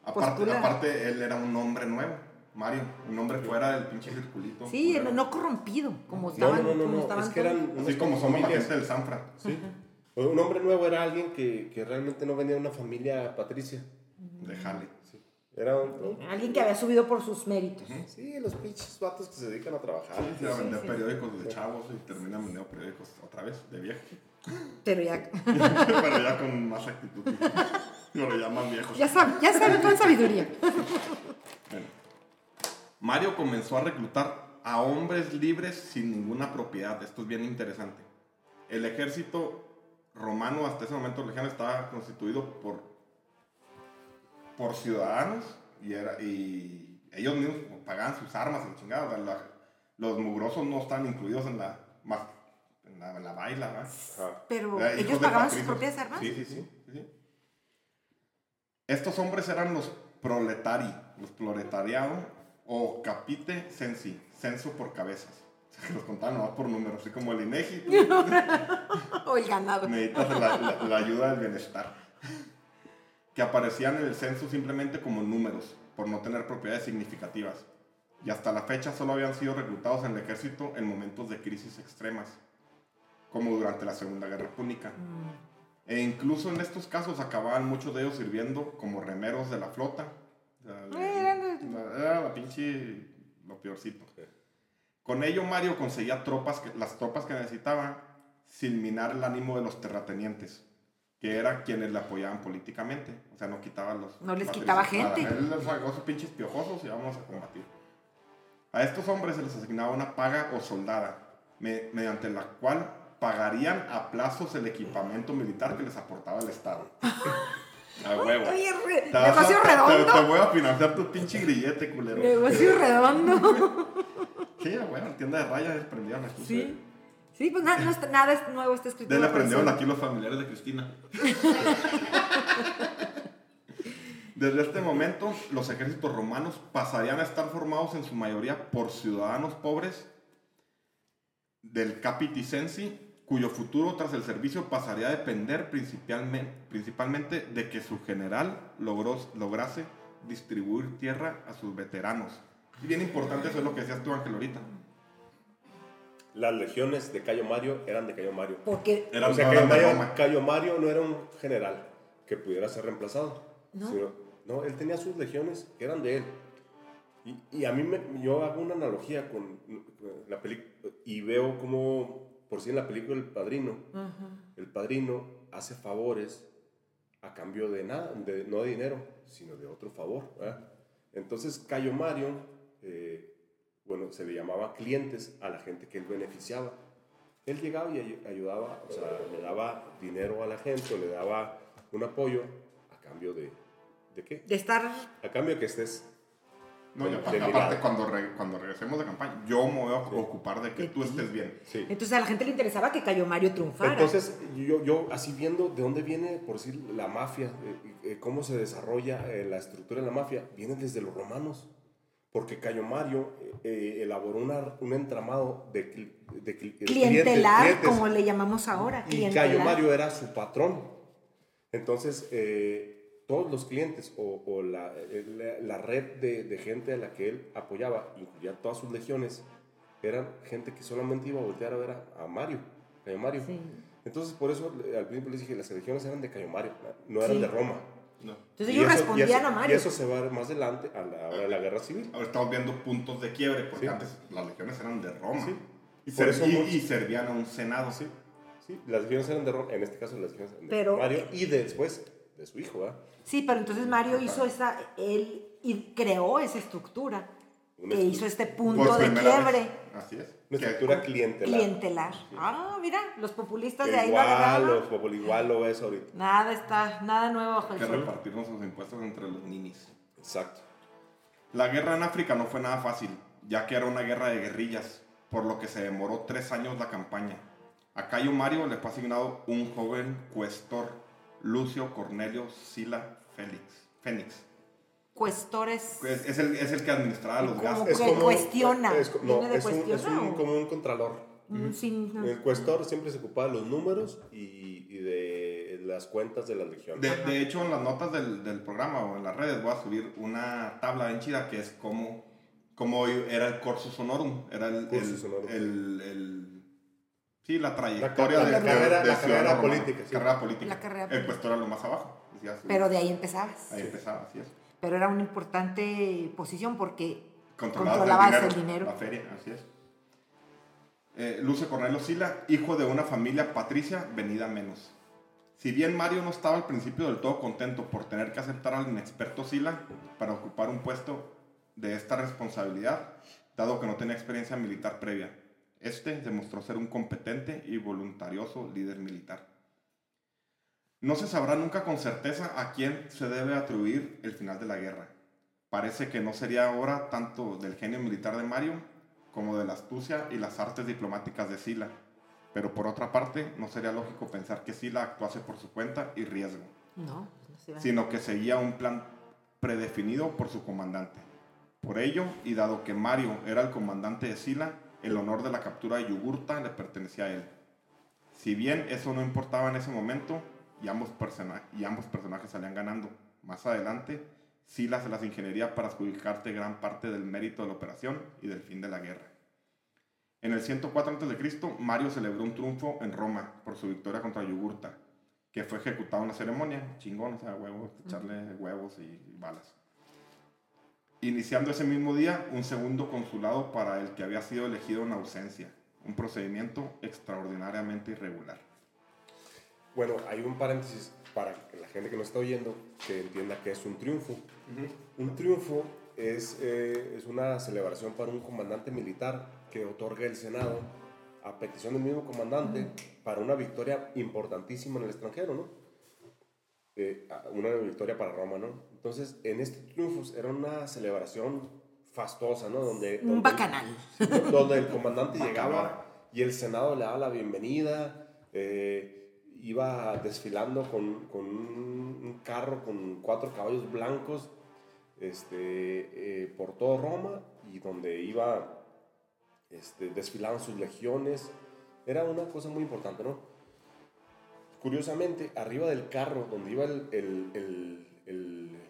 Aparte, postular. aparte, él era un hombre nuevo, Mario. Un hombre fuera del pinche circulito. Sí, no, no corrompido, como No, estaban. no, no, como no. estaban Es que eran Así como somos la gente del Sanfra. Sí. Un hombre nuevo era alguien que, que realmente no venía de una familia patricia. De Jale. Sí. Era un. Alguien que había subido por sus méritos. Sí, los pinches vatos que se dedican a trabajar. Ir a vender periódicos de chavos y terminan vendiendo periódicos otra vez, de viejo. Pero ya. <laughs> Pero ya con más actitud. <laughs> <laughs> Pero ya más viejos. Ya saben, ya saben con sabiduría. Bueno. Mario comenzó a reclutar a hombres libres sin ninguna propiedad. Esto es bien interesante. El ejército romano hasta ese momento lejano estaba constituido por, por ciudadanos y, era, y ellos mismos pagaban sus armas y chingados. O sea, la- los mugrosos no están incluidos en la, más, en la, en la baila. ¿verdad? Pero ellos pagaban sus propias armas. Sí, sí, sí. Estos hombres eran los proletari, los proletariado o capite sensi, censo por cabezas. O sea, que los contaban nomás por números, así como el INEGI. <laughs> O el ganado. necesitas la, la- la ayuda del bienestar. Que aparecían en el censo simplemente como números, por no tener propiedades significativas. Y hasta la fecha solo habían sido reclutados en el ejército en momentos de crisis extremas, como durante la Segunda Guerra Púnica. E incluso en estos casos acababan muchos de ellos sirviendo como remeros de la flota. La- Era la pinche lo peorcito. Con ello Mario conseguía tropas que- las tropas que necesitaba sin minar el ánimo de los terratenientes, que eran quienes le apoyaban políticamente. O sea, no quitaba los... No les quitaba gente. Él les sacó sus pinches piojosos y vamos a combatir. A estos hombres se les asignaba una paga o soldada, me- mediante la cual pagarían a plazos el equipamiento militar que les aportaba el Estado. <laughs> A huevo. Oye, re- Te a- negocio te- Te, redondo. voy a financiar tu pinche grillete, culero. Negocio redondo. <laughs> Sí, a huevo, tienda de rayas desprendieron aquí. Sí. Sí, pues nada, no está- nada es nuevo está escrito. Le sol. aquí los familiares de Cristina. <laughs> Desde este momento, los ejércitos romanos pasarían a estar formados en su mayoría por ciudadanos pobres del capiticensi, cuyo futuro tras el servicio pasaría a depender principalmente, principalmente de que su general logró, lograse distribuir tierra a sus veteranos. Y bien importante eso es lo que decías tú, Ángel, ahorita. Las legiones de Cayo Mario eran de Cayo Mario. Porque o sea, Cayo Mario. Cayo Mario no era un general que pudiera ser reemplazado. ¿No? sino- no, él tenía sus legiones que eran de él. Y, y a mí me, yo hago una analogía con, con la película y veo como, por si en la película El Padrino, el Padrino hace favores a cambio de nada, de- no de dinero, sino de otro favor. ¿verdad? Entonces Cayo Mario, eh, bueno, se le llamaba clientes a la gente que él beneficiaba. Él llegaba y ay- ayudaba, o sea, le daba dinero a la gente, o le daba un apoyo a cambio de, ¿de qué? de estar A cambio que estés No, y de- aparte, aparte, cuando, re- cuando regresemos de campaña, yo me voy a ocupar de que De tú estés bien. Sí. Entonces a la gente le interesaba que Cayo Mario triunfara. Entonces, yo, yo así viendo de dónde viene, por decir, la mafia, eh, eh, cómo se desarrolla eh, la estructura de la mafia, viene desde los romanos. Porque Cayo Mario eh, eh, elaboró una- un entramado de, de cli- de clientelar, clientes- como le llamamos ahora. Y clientelar. Cayo Mario era su patrón. Entonces, eh, todos los clientes o, o la, eh, la- la red de, de gente a la que él apoyaba, incluía todas sus legiones, eran gente que solamente iba a voltear a ver a, a Mario, Cayo Mario. Sí. Entonces, por eso eh, al principio les dije, las legiones eran de Cayo Mario, no eran Sí. de Roma. No. Entonces Y ellos eso- y respondían eso- a Mario. Y eso se va a ver más adelante a la hora de la guerra civil. Ahora estamos viendo puntos de quiebre, porque Sí. antes las legiones eran de Roma. Sí. Y, Por ser- eso y- muchos- y servían a un senado. Sí, sí, las legiones eran de Roma, en este caso las legiones eran de Pero- Mario y de- después de su hijo, ¿verdad? Sí, pero entonces Mario hizo esa, él y creó esa estructura Una que hizo este punto de quiebre vez. Así es. Una Que- estructura clientelar. clientelar. Ah, mira, los populistas de ahí Igual, agarraron. los popul- igual lo ves ahorita. Nada está, nada nuevo bajo el que sol. repartir nuestros impuestos entre los ninis. Exacto. La guerra en África no fue nada fácil, ya que era una guerra de guerrillas, por lo que se demoró tres años la campaña. A Cayo Mario le fue asignado un joven cuestor, Lucio Cornelio Sila Félix. Fénix. Cuestores. Es, es el, es el que administraba los gastos. Que cuestiona. es no, ¿Viene de es un, es un- o? como un contralor. Mm, sí, no. El cuestor siempre se ocupaba de los números y, y de las cuentas de la legión. De, de hecho, en las notas del, del programa o en las redes voy a subir una tabla bien chida que es como, como era el Corsus Honorum. Era el, Cursus el, honorum. el- el- sí, la trayectoria la de, carrera- de la carrera romano. política, sí. Carrera política. La carrera El política. puesto era lo más abajo. decía así. Pero de ahí empezabas. Ahí empezaba, así es. Pero era una importante posición porque Controlabas controlabas el, el dinero, dinero. La feria, así es. Eh, Lucio Cornelio Sila, hijo de una familia patricia venida menos. Si bien Mario no estaba al principio del todo contento por tener que aceptar al inexperto Sila para ocupar un puesto de esta responsabilidad, dado que no tenía experiencia militar previa, este demostró ser un competente y voluntarioso líder militar. No se sabrá nunca con certeza a quién se debe atribuir el final de la guerra. Parece que no sería ahora tanto del genio militar de Mario como de la astucia y las artes diplomáticas de Sila. Pero por otra parte, no sería lógico pensar que Sila actuase por su cuenta y riesgo, No, no sino que seguía un plan predefinido por su comandante. Por ello, y dado que Mario era el comandante de Sila, el honor de la captura de Yugurta le pertenecía a él. Si bien eso no importaba en ese momento, y ambos, personajes salían ganando, más adelante, Sila se las ingeniería para adjudicarte gran parte del mérito de la operación y del fin de la guerra. En el 104 a.C., Mario celebró un triunfo en Roma por su victoria contra Yugurta, que fue ejecutado en la ceremonia, chingón, o sea, huevos, echarle huevos y balas. Iniciando ese mismo día un segundo consulado para el que había sido elegido en ausencia, un procedimiento extraordinariamente irregular. Bueno, hay un paréntesis para la gente que nos está oyendo que entienda que es un triunfo. Un triunfo es, eh, es una celebración para un comandante militar que otorga el Senado a petición del mismo comandante para una victoria importantísima en el extranjero, ¿no? Eh, una victoria para Roma, ¿no? Entonces, en estos triunfos era una celebración fastosa, ¿no? Donde, Un donde- bacanal. <laughs> Donde el comandante llegaba y el Senado le daba la bienvenida, eh, iba desfilando con, con un, carro con cuatro caballos blancos este, eh, por todo Roma y donde iba, este, desfilaban sus legiones. Era una cosa muy importante, ¿no? Curiosamente, arriba del carro donde iba el, el, el, el-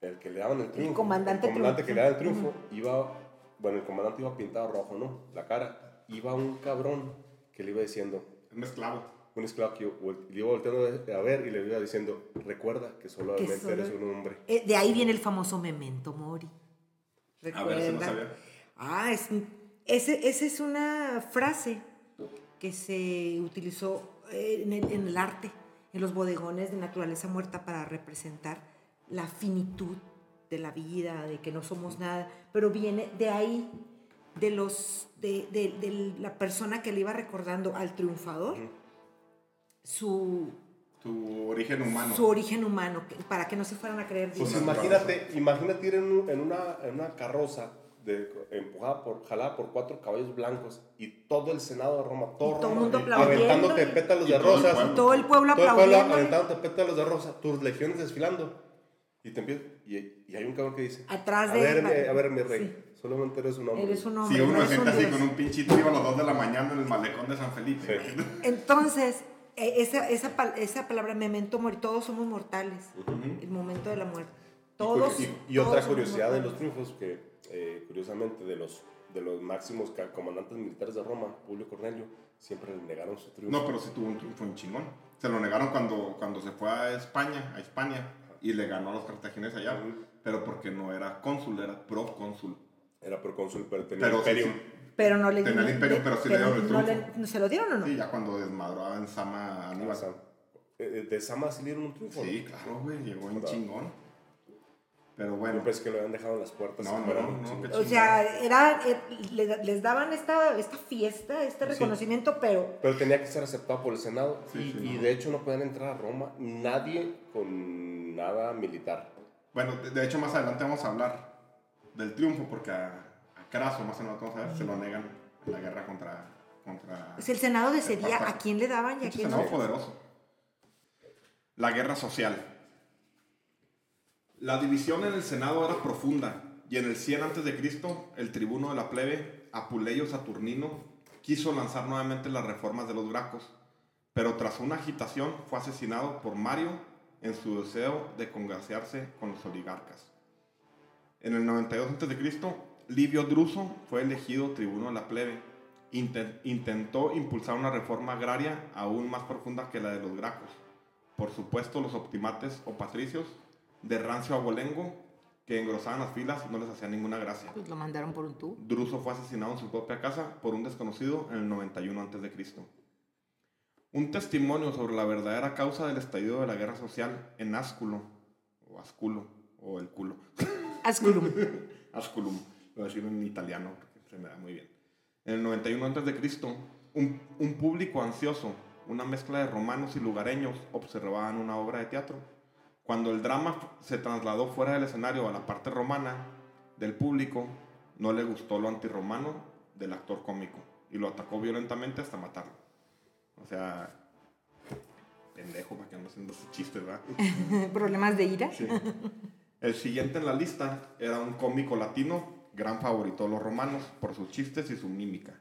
el que le daban el triunfo, comandante el comandante que le daban el triunfo, iba, bueno, el comandante iba pintado rojo, ¿no? La cara. Iba un cabrón que le iba diciendo, Un esclavo. un esclavo que le iba volteando a ver y le iba diciendo, recuerda que solamente solo- eres un hombre. Eh, de ahí viene el famoso memento mori. A ver, no ¿Recuerda? sabía. Ah, es, ese, esa es una frase que se utilizó eh, en el, en el arte, en los bodegones de naturaleza muerta para representar la finitud de la vida, de que no somos nada, pero viene de ahí, de, los, de, de- de la persona que le iba recordando al triunfador, su, Su origen humano. su origen humano, para que no se fueran a creer Pues imagínate, imagínate ir en, un- en una, en una carroza de, empujada por, jalada por cuatro caballos blancos y todo el Senado de Roma, todo, todo el mundo aplaudiendo aventándote y- pétalos y de todo el rosas. pueblo. Todo el pueblo todo el pueblo aplaudiendo. aventándote pétalos de rosa, tus legiones desfilando. Y te empieza, y, y hay un cabrón que dice, Atrás a de ver, él, mi- a ver, mi sí. rey, solamente eres un hombre. Eres un hombre. Si uno no se siente así Dios. con un pinche trío a las 2 de la mañana en el malecón de San Felipe. Sí. Entonces, eh, esa, esa, esa palabra memento mori, todos somos mortales. El momento de la muerte. Todos. Y, y todos otra curiosidad de los triunfos, que eh, curiosamente de los, de los máximos comandantes militares de Roma, Publio Cornelio, siempre le negaron su triunfo. No, pero sí tuvo un triunfo en chingón. Se lo negaron cuando, cuando se fue a España, a España, y le ganó a los cartagineses allá. Ujú. Pero porque no era cónsul, era procónsul. Era procónsul, pero tenía Pero imperio. sí. Pero no le Tenía el imperio, pero sí le dieron el no triunfo. le- ¿Se lo dieron o no? Sí, ya cuando desmadró a Enzama a Aníbal. O sea, eh, de Sama sí le dieron un triunfo. Sí, ¿no? claro, güey, llegó en chingón. Pero Yo bueno, pensé que lo habían dejado en las puertas. No, no, no, O sea, era, eh, le- les daban esta, esta fiesta, este Sí. reconocimiento, pero Pero tenía que ser aceptado por el Senado. Sí, y, sí, y no. de hecho no podían entrar a Roma nadie con nada militar. bueno, de, de hecho más adelante vamos a hablar del triunfo porque a, a Craso, más adelante vamos a ver, se lo negan en la guerra contra... contra pues, el Senado decidía Espartaco. a quién le daban y a quién Senado no. poderoso. La guerra social. La división en el Senado era profunda y en el 100 a.C. el tribuno de la plebe, Apuleyo Saturnino, quiso lanzar nuevamente las reformas de los Gracos, pero tras una agitación fue asesinado por Mario en su deseo de congraciarse con los oligarcas. En el 92 a.C., Livio Druso fue elegido tribuno de la plebe. Inten- intentó impulsar una reforma agraria aún más profunda que la de los gracos. Por supuesto, los optimates o patricios, de rancio abolengo, que engrosaban las filas, no les hacía ninguna gracia. Pues lo mandaron por un tubo. Druso fue asesinado en su propia casa por un desconocido en el 91 a.C. Un testimonio sobre la verdadera causa del estallido de la guerra social en Asculo, o Asculo, o el culo. Asculum. <laughs> Asculum, lo voy a decir en italiano porque se me da muy bien. En el 91 a.C., un, un público ansioso, una mezcla de romanos y lugareños, observaban una obra de teatro. Cuando el drama se trasladó fuera del escenario a la parte romana del público, no le gustó lo antirromano del actor cómico y lo atacó violentamente hasta matarlo. O sea, pendejo, para que ando haciendo ese chiste, ¿verdad? <laughs> Problemas de ira. Sí. El siguiente en la lista era un cómico latino, gran favorito de los romanos por sus chistes y su mímica.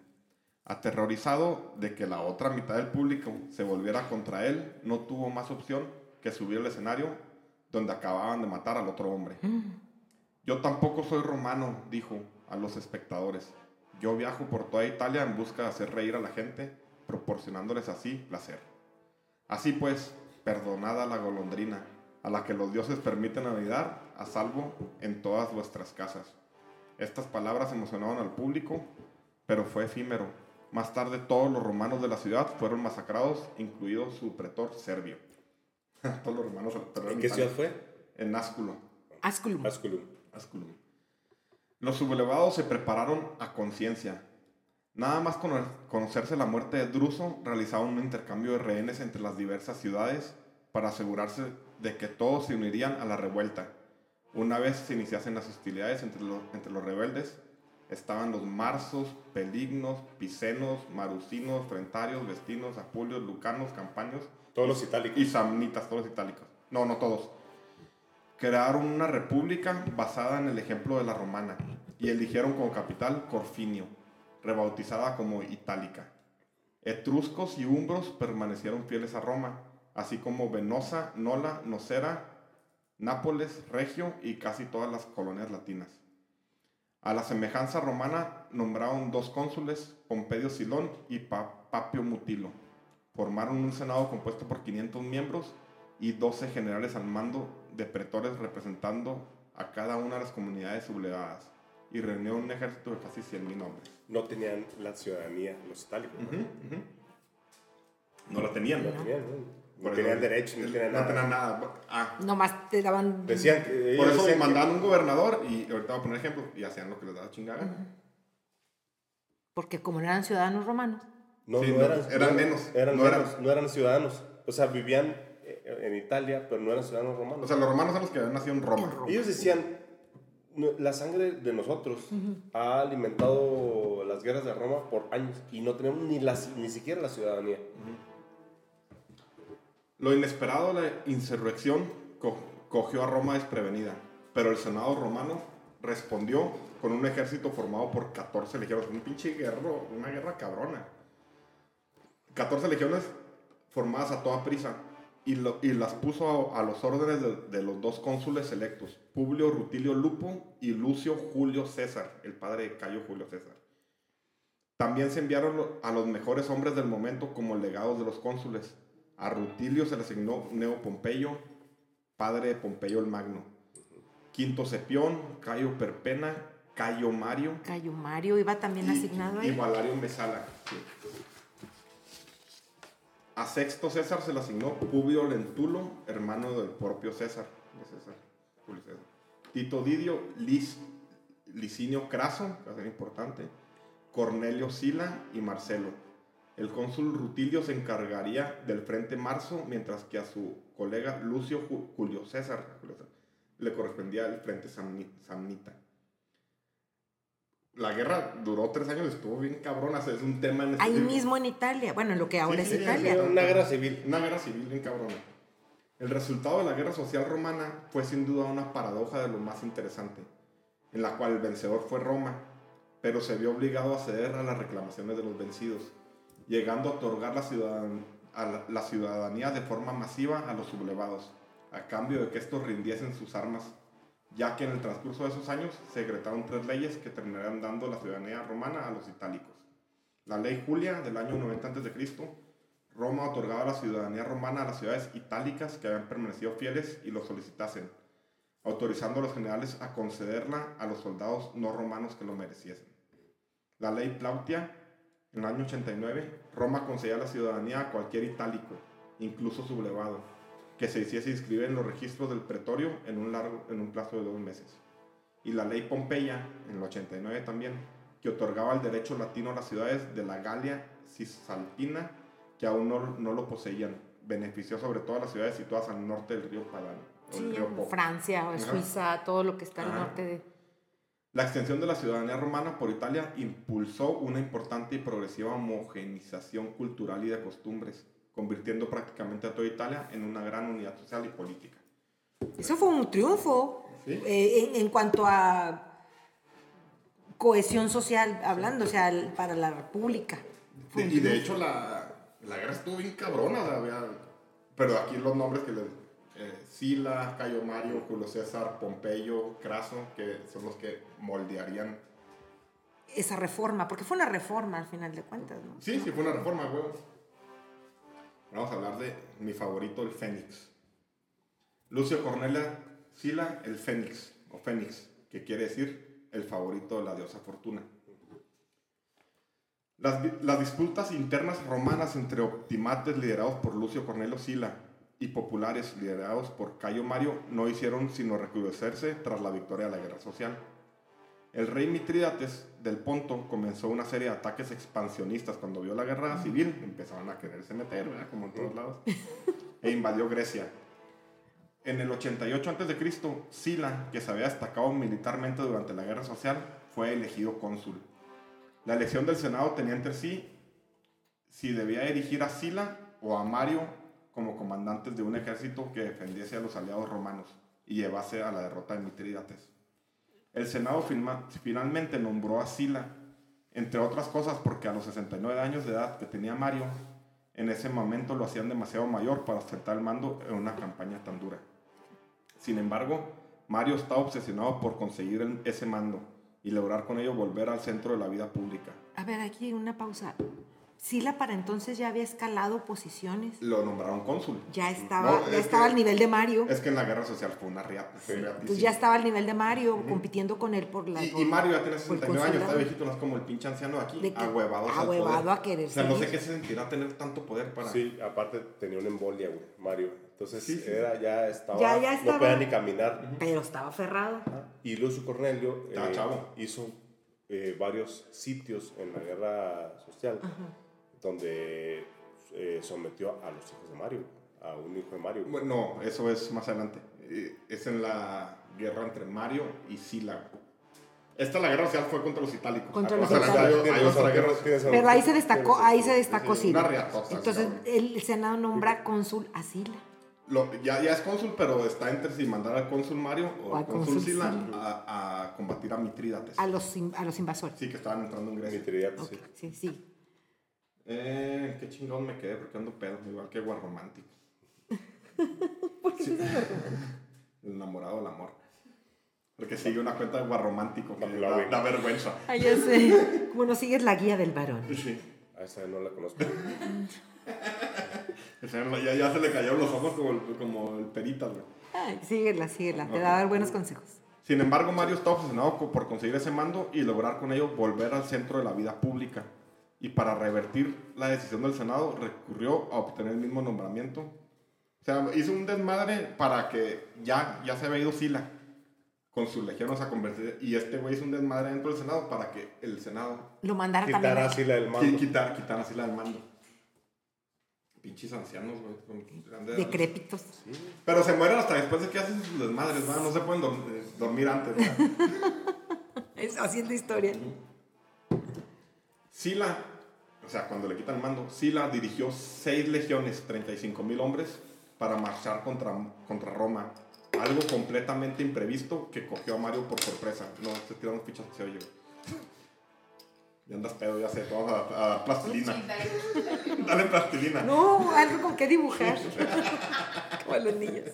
Aterrorizado de que la otra mitad del público se volviera contra él, no tuvo más opción que subir al escenario donde acababan de matar al otro hombre. Yo tampoco soy romano, dijo a los espectadores. Yo viajo por toda Italia en busca de hacer reír a la gente, proporcionándoles así placer. Así pues, perdonada la golondrina, a la que los dioses permiten anidar a salvo en todas vuestras casas. Estas palabras emocionaron al público, pero fue efímero. Más tarde todos los romanos de la ciudad fueron masacrados, incluido su pretor Servio. <laughs> todos los romanos pero ¿En qué ciudad fue? En Asculo. Asculum. Asculum. Asculum. Los sublevados se prepararon a conciencia. Nada más cono- conocerse la muerte de Druso, realizaron un intercambio de rehenes entre las diversas ciudades para asegurarse de que todos se unirían a la revuelta. Una vez se iniciasen las hostilidades entre los, entre los rebeldes, estaban los marsos, pelignos, picenos, marucinos, frentarios, vestinos, apulios, lucanos, campaños Todos los itálicos. y samnitas, todos los itálicos. No, no todos. Crearon una república basada en el ejemplo de la romana y eligieron como capital Corfinio, rebautizada como Itálica. Etruscos y umbros permanecieron fieles a Roma, así como Venosa, Nola, Nocera, Nápoles, Regio y casi todas las colonias latinas. A la semejanza romana nombraron dos cónsules, Pompedio Silón y Pa- Papio Mutilo. Formaron un senado compuesto por 500 miembros y 12 generales al mando de pretores representando a cada una de las comunidades sublevadas y reunió un ejército de casi 100.000 hombres. No tenían la ciudadanía, los itálicos. ¿no? No la tenían. No tenían, ¿no? No tenían derecho, no tenían No nada. tenían nada. Ah, Nomás te daban. Decían que. por eso decían que- mandaban un gobernador y ahorita voy a poner ejemplo y hacían lo que les daba chingada. gana. Porque como no eran ciudadanos romanos. No, Sí, no eran, eran no- menos, Eran no menos, eran- no eran ciudadanos. O sea, vivían en Italia, pero no eran ciudadanos romanos. O sea, los romanos son los que habían nacido en Roma. Ellos decían, "No- la sangre de nosotros ha alimentado las guerras de Roma por años y no tenemos ni, la, ni siquiera la ciudadanía. Lo inesperado de la insurrección co- cogió a Roma desprevenida, pero el Senado romano respondió con un ejército formado por 14 legiones, un pinche guerro, una guerra cabrona. 14 legiones formadas a toda prisa y, lo- y las puso a, a los órdenes de, de los dos cónsules electos, Publio Rutilio Lupo y Lucio Julio César, el padre de Cayo Julio César. También se enviaron a los mejores hombres del momento como legados de los cónsules. A Rutilio se le asignó Neo Pompeyo, padre de Pompeyo el Magno. Quinto Cepión, Cayo Perpena, Cayo Mario Cayo Mario iba también asignado y ahí. Valario Mesala. sí. A Sexto César se le asignó Publio Lentulo, hermano del propio César. de César, Julio César. Tito Didio, Lis- Licinio Craso, que va a ser importante, Cornelio Sila y Marcelo. El cónsul Rutilio se encargaría del frente Marzo, mientras que a su colega Lucio Ju- Julio César, Julio César, le correspondía el frente Samni- Samnita. La guerra duró tres años, estuvo bien cabrona, o sea, es un tema en Ahí mismo en Italia. Bueno, lo que ahora Sí, es sí, Italia. Una guerra civil. Una guerra civil bien cabrona. El resultado de la guerra social romana fue sin duda una paradoja de lo más interesante, en la cual el vencedor fue Roma, pero se vio obligado a ceder a las reclamaciones de los vencidos, llegando a otorgar la, ciudadan- a la- la ciudadanía de forma masiva a los sublevados, a cambio de que estos rindiesen sus armas, ya que en el transcurso de esos años se decretaron tres leyes que terminarían dando la ciudadanía romana a los itálicos. La ley Julia del año 90 a.C., Roma otorgaba la ciudadanía romana a las ciudades itálicas que habían permanecido fieles y lo solicitasen, autorizando a los generales a concederla a los soldados no romanos que lo mereciesen. La ley Plautia, en el año 89, Roma concedía la ciudadanía a cualquier itálico, incluso sublevado, que se hiciese inscribir en los registros del pretorio en un, largo, en un plazo de dos meses. Y la ley Pompeya, en el 89 también, que otorgaba el derecho latino a las ciudades de la Galia Cisalpina, que aún no, no lo poseían. Benefició sobre todo a las ciudades situadas al norte del río Padán. o el Sí, río. Francia o. Suiza, todo lo que está al norte de... La extensión de la ciudadanía romana por Italia impulsó una importante y progresiva homogenización cultural y de costumbres, convirtiendo prácticamente a toda Italia en una gran unidad social y política. Eso fue un triunfo Sí. eh, en, en cuanto a cohesión social, hablando, o sea, el- para la República. Un y de hecho la, la guerra estuvo bien cabrona, pero aquí los nombres que les... eh, Sila, Cayo Mario, Julio César, Pompeyo, Craso, que son los que moldearían... Esa reforma, porque fue una reforma al final de cuentas, ¿no? Sí, sí, fue una reforma, huevos. Vamos a hablar de mi favorito, el Fénix. Lucio Cornelia Sila, el Fénix, o Fénix, que quiere decir el favorito de la diosa Fortuna. Las, las disputas internas romanas entre optimates liderados por Lucio Cornelio Sila y populares liderados por Cayo Mario no hicieron sino recrudecerse tras la victoria de la guerra social. El rey Mitrídates del Ponto comenzó una serie de ataques expansionistas cuando vio la guerra civil, empezaron a quererse meter, ¿verdad? como en todos lados, e invadió Grecia. En el 88 a.C., Sila, que se había destacado militarmente durante la guerra social, fue elegido cónsul. La elección del Senado tenía entre sí si debía erigir a Sila o a Mario como comandantes de un ejército que defendiese a los aliados romanos y llevase a la derrota de Mitrídates. El Senado finalmente nombró a Sila, entre otras cosas porque a los 69 años de edad que tenía Mario, en ese momento lo hacían demasiado mayor para ostentar el mando en una campaña tan dura. Sin embargo, Mario está obsesionado por conseguir ese mando y lograr con ello volver al centro de la vida pública. A ver, aquí una pausa. Sila para entonces ya había escalado posiciones, Lo nombraron cónsul. ya estaba, No, ya es estaba que- al nivel de Mario. Es que en la guerra social fue una riata. Entonces riatísima. ya estaba al nivel de Mario, compitiendo con él por la... Y, por- y Mario ya tiene por el 69 años, está viejito, no es como el pinche anciano aquí, De que- ahuevado. ahuevado a querer O sea, no sé qué se sentirá tener tanto poder para... Sí, aparte tenía una embolia, güey, Mario. Entonces Sí, sí. era, ya estaba, Ya- ya estaba. no podía ni caminar. Pero estaba aferrado. Y Lucio Cornelio eh, chavo. hizo eh, varios sitios en la guerra social donde eh, sometió a los hijos de Mario. a un hijo de Mario. Bueno, no, eso es más adelante. Eh, Es en la guerra entre Mario y Sila. Esta la guerra social fue contra los itálicos. Contra los itálicos. Hay, hay otra guerra. Tienes a- Pero ahí se destacó, ahí se destacó sí, Sila. Entonces el Senado nombra cónsul a Sila. Lo- ya, ya es cónsul, pero está entre si mandar al cónsul Mario o O al cónsul cónsul Sila a, a combatir a Mitrídates. A los, a los invasores. Sí, que estaban entrando en Grecia. Sí. sí, sí. Eh, qué chingón me quedé porque ando pedo, igual que guarromántico. <laughs> Sí. <laughs> El enamorado del amor. Porque sigue una cuenta de guarromántico que La da, vergüenza. Ay, ya sé. <laughs> Como no sigues la guía del varón. Sí. A esa no la conozco. Ya, ya se le cayeron los ojos como el, como el peritas, güey. Ay, síguela, síguela. Te va a dar buenos consejos. Sin embargo, Mario está obsesionado por conseguir ese mando y lograr con ello volver al centro de la vida pública. Y para revertir la decisión del Senado, recurrió a obtener el mismo nombramiento. O sea, hizo un desmadre para que ya, ya se había ido Sila con sus legiones a convertir. Y este güey hizo un desmadre dentro del Senado para que el Senado Lo mandara Quitar también. así la del mando. quitar, quitar a Sila del mando. Pinches ancianos, güey. con grandes edades. Decrépitos. Pero se mueren hasta después de que hacen sus desmadres, ¿verdad? No se pueden eh, dormir antes, ¿verdad? <laughs> Es haciendo historia. Sila, o sea, cuando le quitan el mando, Sila dirigió seis legiones, 35 mil hombres, para marchar contra, contra Roma. Algo completamente imprevisto que cogió a Mario por sorpresa. No, se tiraron fichas que se oye. Ya andas pedo, ya sé, todos a, plastilina. <laughs> Dale plastilina. No, algo con qué dibujar. <laughs> Como a los niños.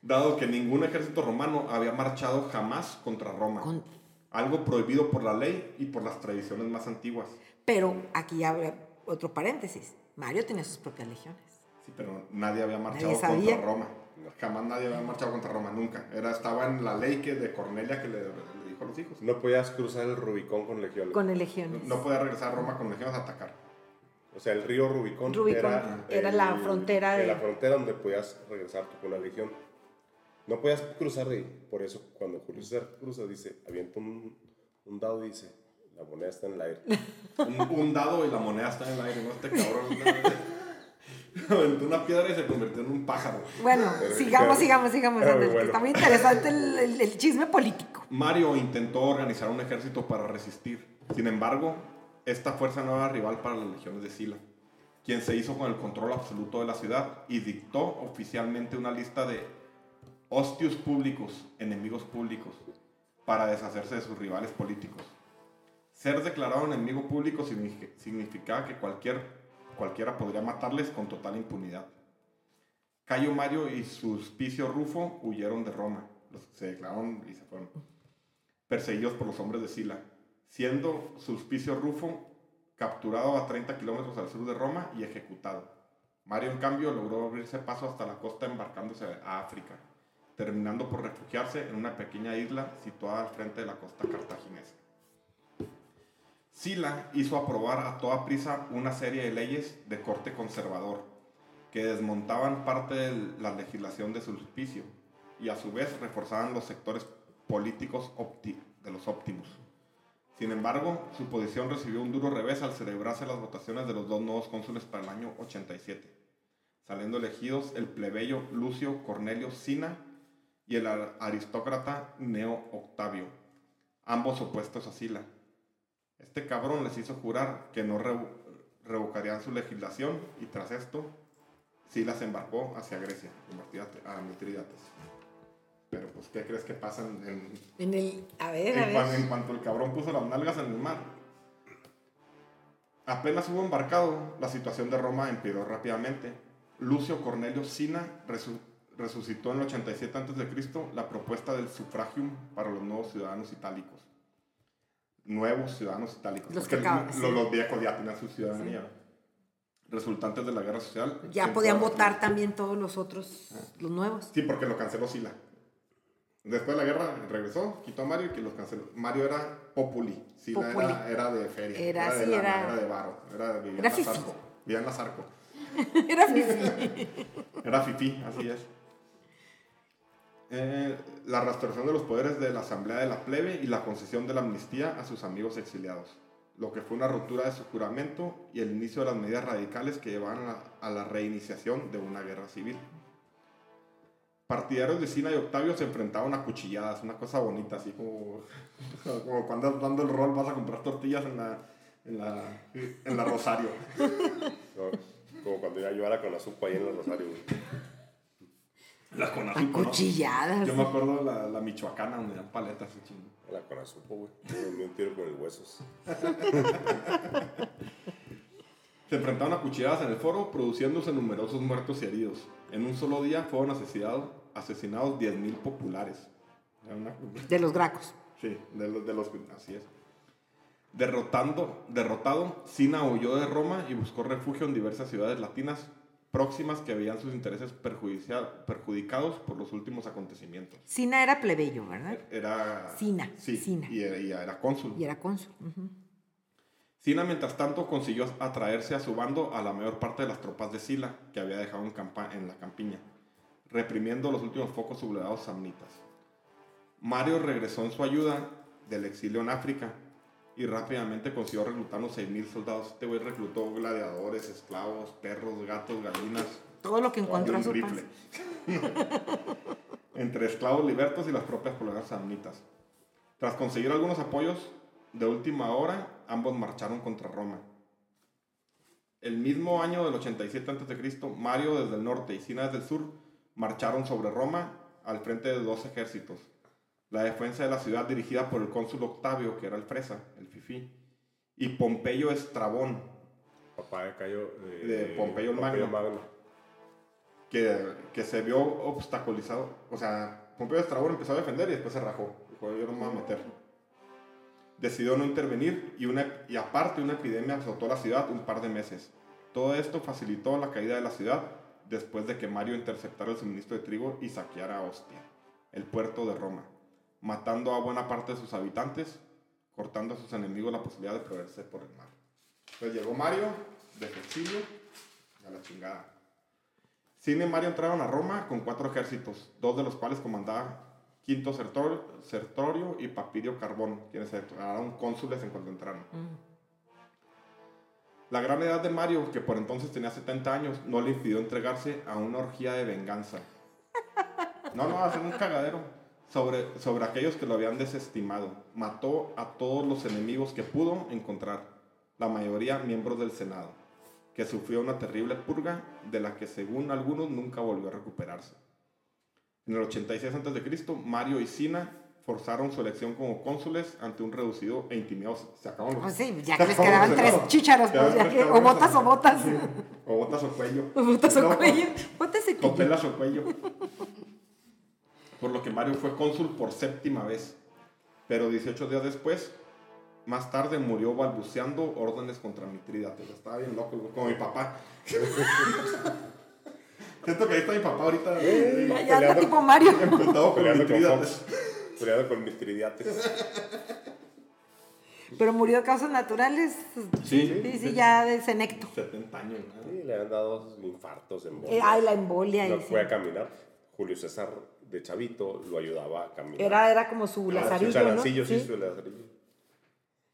Dado que ningún ejército romano había marchado jamás contra Roma. Con- Algo prohibido por la ley y por las tradiciones más antiguas. Pero aquí abre otro paréntesis. Mario tenía sus propias legiones. Sí, pero nadie había marchado Nadie contra Roma. Jamás nadie había marchado contra Roma, nunca. Era, estaba en la ley que de Cornelia que le, le dijo a los hijos. No podías cruzar el Rubicón con legiones. Con el legiones. No podía regresar a Roma con legiones a atacar. O sea, el río Rubicón, Rubicón era, era la frontera de- la frontera donde podías regresar tú con una legión. No podías cruzar de ahí. Por eso, cuando Julio César cruza, dice, avienta un, un dado y dice, la moneda está en el aire. <laughs> Un, un dado y la moneda está en el aire, ¿no? Este cabrón. <laughs> Aventó una piedra y se convirtió en un pájaro. Bueno, Pero- sigamos, pero- sigamos, sigamos. pero bueno. Está muy interesante el, el- el chisme político. Mario intentó organizar un ejército para resistir. Sin embargo, esta fuerza no era rival para las legiones de Sila, quien se hizo con el control absoluto de la ciudad y dictó oficialmente una lista de hostios públicos, enemigos públicos, para deshacerse de sus rivales políticos. Ser declarado enemigo público signifi- significaba que cualquier, cualquiera podría matarles con total impunidad. Cayo Mario y Suspicio Rufo huyeron de Roma. Se declararon y se fueron. Perseguidos por los hombres de Sila. Siendo Suspicio Rufo capturado a 30 kilómetros al sur de Roma y ejecutado. Mario, en cambio, logró abrirse paso hasta la costa embarcándose a África, terminando por refugiarse en una pequeña isla situada al frente de la costa cartaginesa. Sila hizo aprobar a toda prisa una serie de leyes de corte conservador que desmontaban parte de la legislación de Sulpicio y a su vez reforzaban los sectores políticos de los óptimos. Sin embargo, su posición recibió un duro revés al celebrarse las votaciones de los dos nuevos cónsules para el año 87, saliendo elegidos el plebeyo Lucio Cornelio Sina y el ar- aristócrata Neo Octavio, ambos opuestos a Sila. Este cabrón les hizo jurar que no revo- revocarían su legislación y tras esto, Sila se embarcó hacia Grecia, a Mitrídates. Pero pues, ¿qué crees que pasa en, en- el. A ver, a ver. en cuanto el cabrón puso las nalgas en el mar? Apenas hubo embarcado, la situación de Roma empeoró rápidamente. Lucio Cornelio Sina resucitó en el 87 a.C. la propuesta del sufragium para los nuevos ciudadanos itálicos. Nuevos ciudadanos itálicos. Los que acaban, los, sí. los viejos ya tenían su ciudadanía. Resultantes de la guerra social. Ya podían votar también todos los otros, los nuevos. Sí, porque lo canceló Sila. Después de la guerra regresó, quitó a Mario y que los canceló. Mario era populi. Sila Populi. Era, era de feria. Era, de sí, lana, era- era de varo. Era, Era fifí. Lazarco. Vivía en Lazarco. <laughs> Era fifi. Era fifí, así es. Eh, la restauración de los poderes de la Asamblea de la Plebe y la concesión de la amnistía a sus amigos exiliados. lo que fue una ruptura de su juramento y el inicio de las medidas radicales que llevaban a, a la reiniciación de una guerra civil. Partidarios de Sina y Octavio se enfrentaban a cuchilladas, una cosa bonita, así como, <laughs> como cuando andas dando el rol vas a comprar tortillas en la, en la, en la Rosario. <laughs> Como cuando iba yo a la Conazupo ahí en el Rosario. güey. La A Conazupo, ¿no? cuchilladas. Yo me acuerdo la, la michoacana donde dan paletas, chingo. La Conazupo, güey. Me un tiro con el huesos. <laughs> Se enfrentaron a cuchilladas en el foro, produciéndose numerosos muertos y heridos. En un solo día fueron asesinados, asesinados 10.000 populares. Una- De los gracos. Sí, de los, de los así es. Derrotando, derrotado, Sina huyó de Roma y buscó refugio en diversas ciudades latinas próximas que veían sus intereses perjudicados por los últimos acontecimientos. Sina era plebeyo, ¿verdad? Era... Sina, Sí, Sina. Y, era, y era cónsul. Y era cónsul. Sina, mientras tanto, consiguió atraerse a su bando a la mayor parte de las tropas de Sila que había dejado en, en la campiña, reprimiendo los últimos focos sublevados samnitas. Mario regresó en su ayuda del exilio en África y rápidamente consiguió reclutar unos 6.000 soldados. Este güey reclutó gladiadores, esclavos, perros, gatos, gallinas. Todo lo que encontró su rifle. <laughs> Entre esclavos libertos y las propias poblaciones samnitas. Tras conseguir algunos apoyos de última hora, ambos marcharon contra Roma. El mismo año del 87 a.C., Mario desde el norte y Sina desde el sur marcharon sobre Roma al frente de dos ejércitos. La defensa de la ciudad dirigida por el cónsul Octavio, que era el fresa, el fifí, y Pompeyo Estrabón, Papá de Cayo. De, De Pompeyo el Magno. que, que se vio obstaculizado. O sea, Pompeyo Estrabón empezó a defender y después se rajó. Dijo, yo no me voy a meter. Decidió no intervenir y, una, y aparte una epidemia azotó la ciudad un par de meses. Todo esto facilitó la caída de la ciudad después de que Mario interceptara el suministro de trigo y saqueara Ostia, el puerto de Roma, matando a buena parte de sus habitantes, cortando a sus enemigos la posibilidad de proveerse por el mar. Entonces llegó Mario, de su exilio, a la chingada. Sina y Mario entraron a Roma con cuatro ejércitos, dos de los cuales comandaba Quinto Sertorio, y Papirio Carbón, quienes se declararon cónsules en cuanto entraron. La gran edad de Mario, que por entonces tenía 70 años, no le impidió entregarse a una orgía de venganza. No, no, hacer un cagadero sobre, sobre aquellos que lo habían desestimado. Mató a todos los enemigos que pudo encontrar, la mayoría miembros del Senado, que sufrió una terrible purga de la que según algunos nunca volvió a recuperarse. En el 86 a.C., Mario y Sina forzaron su elección como cónsules ante un reducido e intimidado. Se acaban los- Pues sí, ya <laughs> que les quedaban tres chícharos, pues, ya que- o botas o botas. <laughs> Sí, O botas o cuello. O botas o No, cuello. Botas Con cuello. pelas o cuello. <laughs> Por lo que Mario fue cónsul por séptima vez. Pero 18 días después, más tarde murió balbuceando órdenes contra Mitrídates. Estaba bien loco, güey, como mi papá. <laughs> Siento que ahí está mi papá ahorita. eh, Ya, Peleando- tipo Mario. <laughs> empezado con Peleando con. Peleando Mitridiates. <laughs> Pero murió de causas naturales. Sí, Sí, sí, ya de senecto. 70 años. ¿no? Sí, le han dado infartos en Eh, Ay, la embolia. No y sí. puede caminar. Julio César de Chavito lo ayudaba a caminar. Era, era como su Ah, lazarillo, su ¿no? chalancillo, sí, Sí. su lazarillo.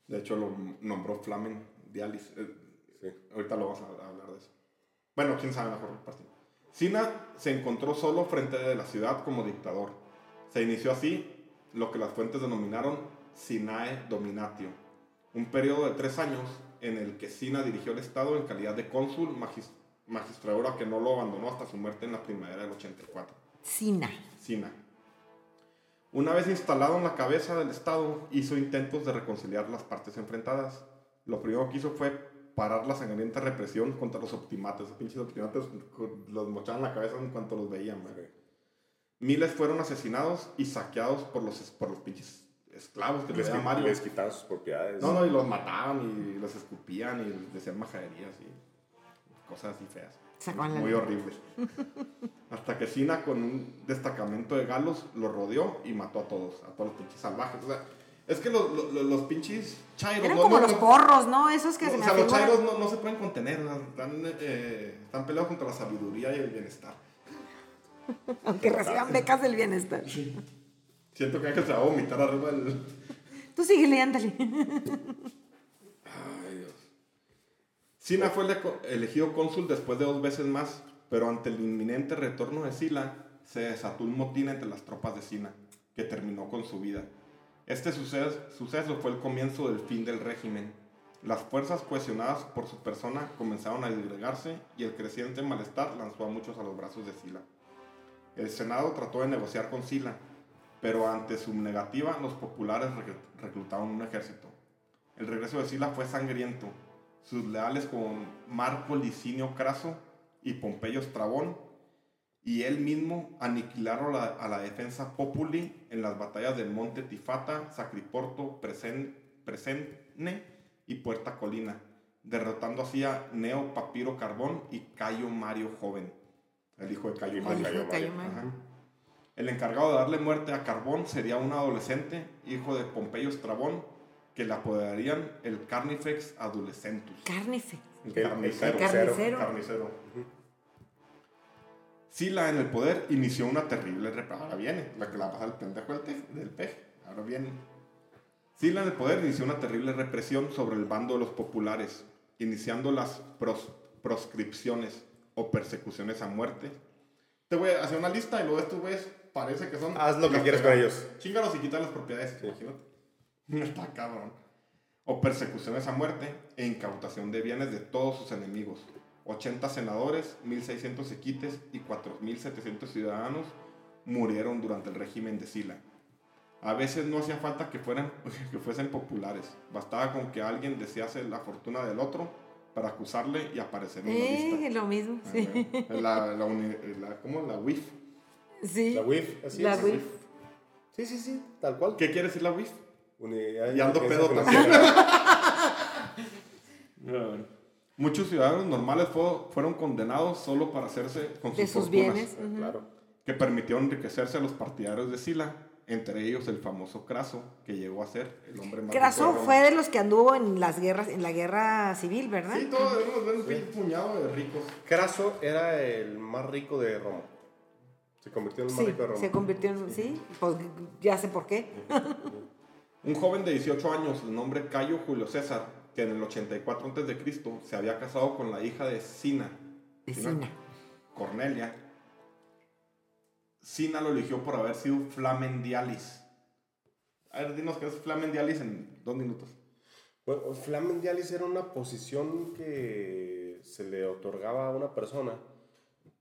De hecho, lo nombró Flamen Dialis. Eh, Sí. Ahorita lo vamos a hablar de eso. Bueno, quién sabe mejor partido. Sina se encontró solo frente de la ciudad como dictador. Se inició así lo que las fuentes denominaron Sinae Dominatio, un periodo de tres años en el que Sina dirigió el Estado en calidad de cónsul magis- magistradora que no lo abandonó hasta su muerte en la primavera del 84. Sina. Sina. Una vez instalado en la cabeza del Estado, hizo intentos de reconciliar las partes enfrentadas. Lo primero que hizo fue parar la sangrienta represión contra los optimates. Los pinches optimates los mochaban la cabeza en cuanto los veían. güey. Miles fueron asesinados y saqueados por los, por los pinches esclavos que Les, Mario. les quitaban sus propiedades. No, no, y los mataban y los escupían y les decían majaderías y cosas así feas. Sacaban la- Muy horribles. <laughs> Hasta que Sina con un destacamento de galos lo rodeó y mató a todos, a todos los pinches salvajes. O sea, es que los, los, los pinches chairos... Eran no- como no- los porros, ¿no? Esos que no, se o sea, los chairos no, no se pueden contener, están, eh, están peleados contra la sabiduría y el bienestar. Aunque reciban becas del bienestar. Siento que Ángel se va a vomitar arriba del... Tú síguele, ándale. <laughs> Sina fue ele- elegido cónsul después de dos veces más, pero ante el inminente retorno de Sila, se desató un motín entre las tropas de Sina, que terminó con su vida. Este suceso, fue el comienzo del fin del régimen. Las fuerzas cohesionadas por su persona comenzaron a disgregarse y el creciente malestar lanzó a muchos a los brazos de Sila. El Senado trató de negociar con Sila, pero ante su negativa los populares recl- reclutaron un ejército. El regreso de Sila fue sangriento. Sus leales como Marco Licinio Craso y Pompeyo Estrabón y él mismo aniquilaron la- a la defensa Populi en las batallas de Monte Tifata, Sacriporto, Presen- Presenne y Puerta Colina, derrotando así a Neo Papiro Carbón y Cayo Mario Joven, el hijo de Cayo Mario. Cayo Mario. Mario. El encargado de darle muerte a Carbón sería un adolescente, hijo de Pompeyo Estrabón, que le apodarían el Carnifex Adolescentus. Carnife. El El- el carnicero. carnicero. Carnicero. Sila en el poder inició una terrible represión. Ahora viene, la que la pasa el pendejo del, peje. Ahora viene. Sila en el poder inició una terrible represión sobre el bando de los populares, iniciando las pros- proscripciones o persecuciones a muerte. Te voy a hacer una lista y luego estos güeyes parece que son. Haz lo que quieras con ellos. Chingalos y quitan las propiedades, imagínate. <laughs> Está cabrón. O persecuciones a muerte e incautación de bienes de todos sus enemigos. 80 senadores, 1.600 equites y 4.700 ciudadanos murieron durante el régimen de Sila. A veces no hacía falta que, fueran, <laughs> que fuesen populares. Bastaba con que alguien desease la fortuna del otro para acusarle y aparecer en la Eh, lista. lo mismo, Ah, sí. bueno. La, la, uni- la- ¿Cómo? La WIF. Sí. La WIF, así La es. WIF. Sí, sí, sí, tal cual. ¿Qué quiere decir la WIF? Unidad Y ando pedo también. <laughs> Muchos ciudadanos normales fue- fueron condenados solo para hacerse con sus, De sus fortunas, bienes. Ah, ujú. Claro. que permitió enriquecerse a los partidarios de Sila, entre ellos el famoso Craso, que llegó a ser el hombre más rico Craso fue de los que anduvo en las guerras, en la guerra civil, ¿verdad? Sí, todos debemos ver un pinche puñado de ricos. Craso era el más rico de Roma. Se convirtió en el más Sí, rico de Roma. se convirtió en. Sí, pues ya sé por qué. Un joven de 18 años, de nombre Cayo Julio César, que en el 84 a.C. se había casado con la hija de Sina, Vecina. Cornelia. Sina lo eligió por haber sido flamendialis. A ver, dinos qué es flamendialis en dos minutos. Bueno, Flamen Dialis era una posición que se le otorgaba a una persona,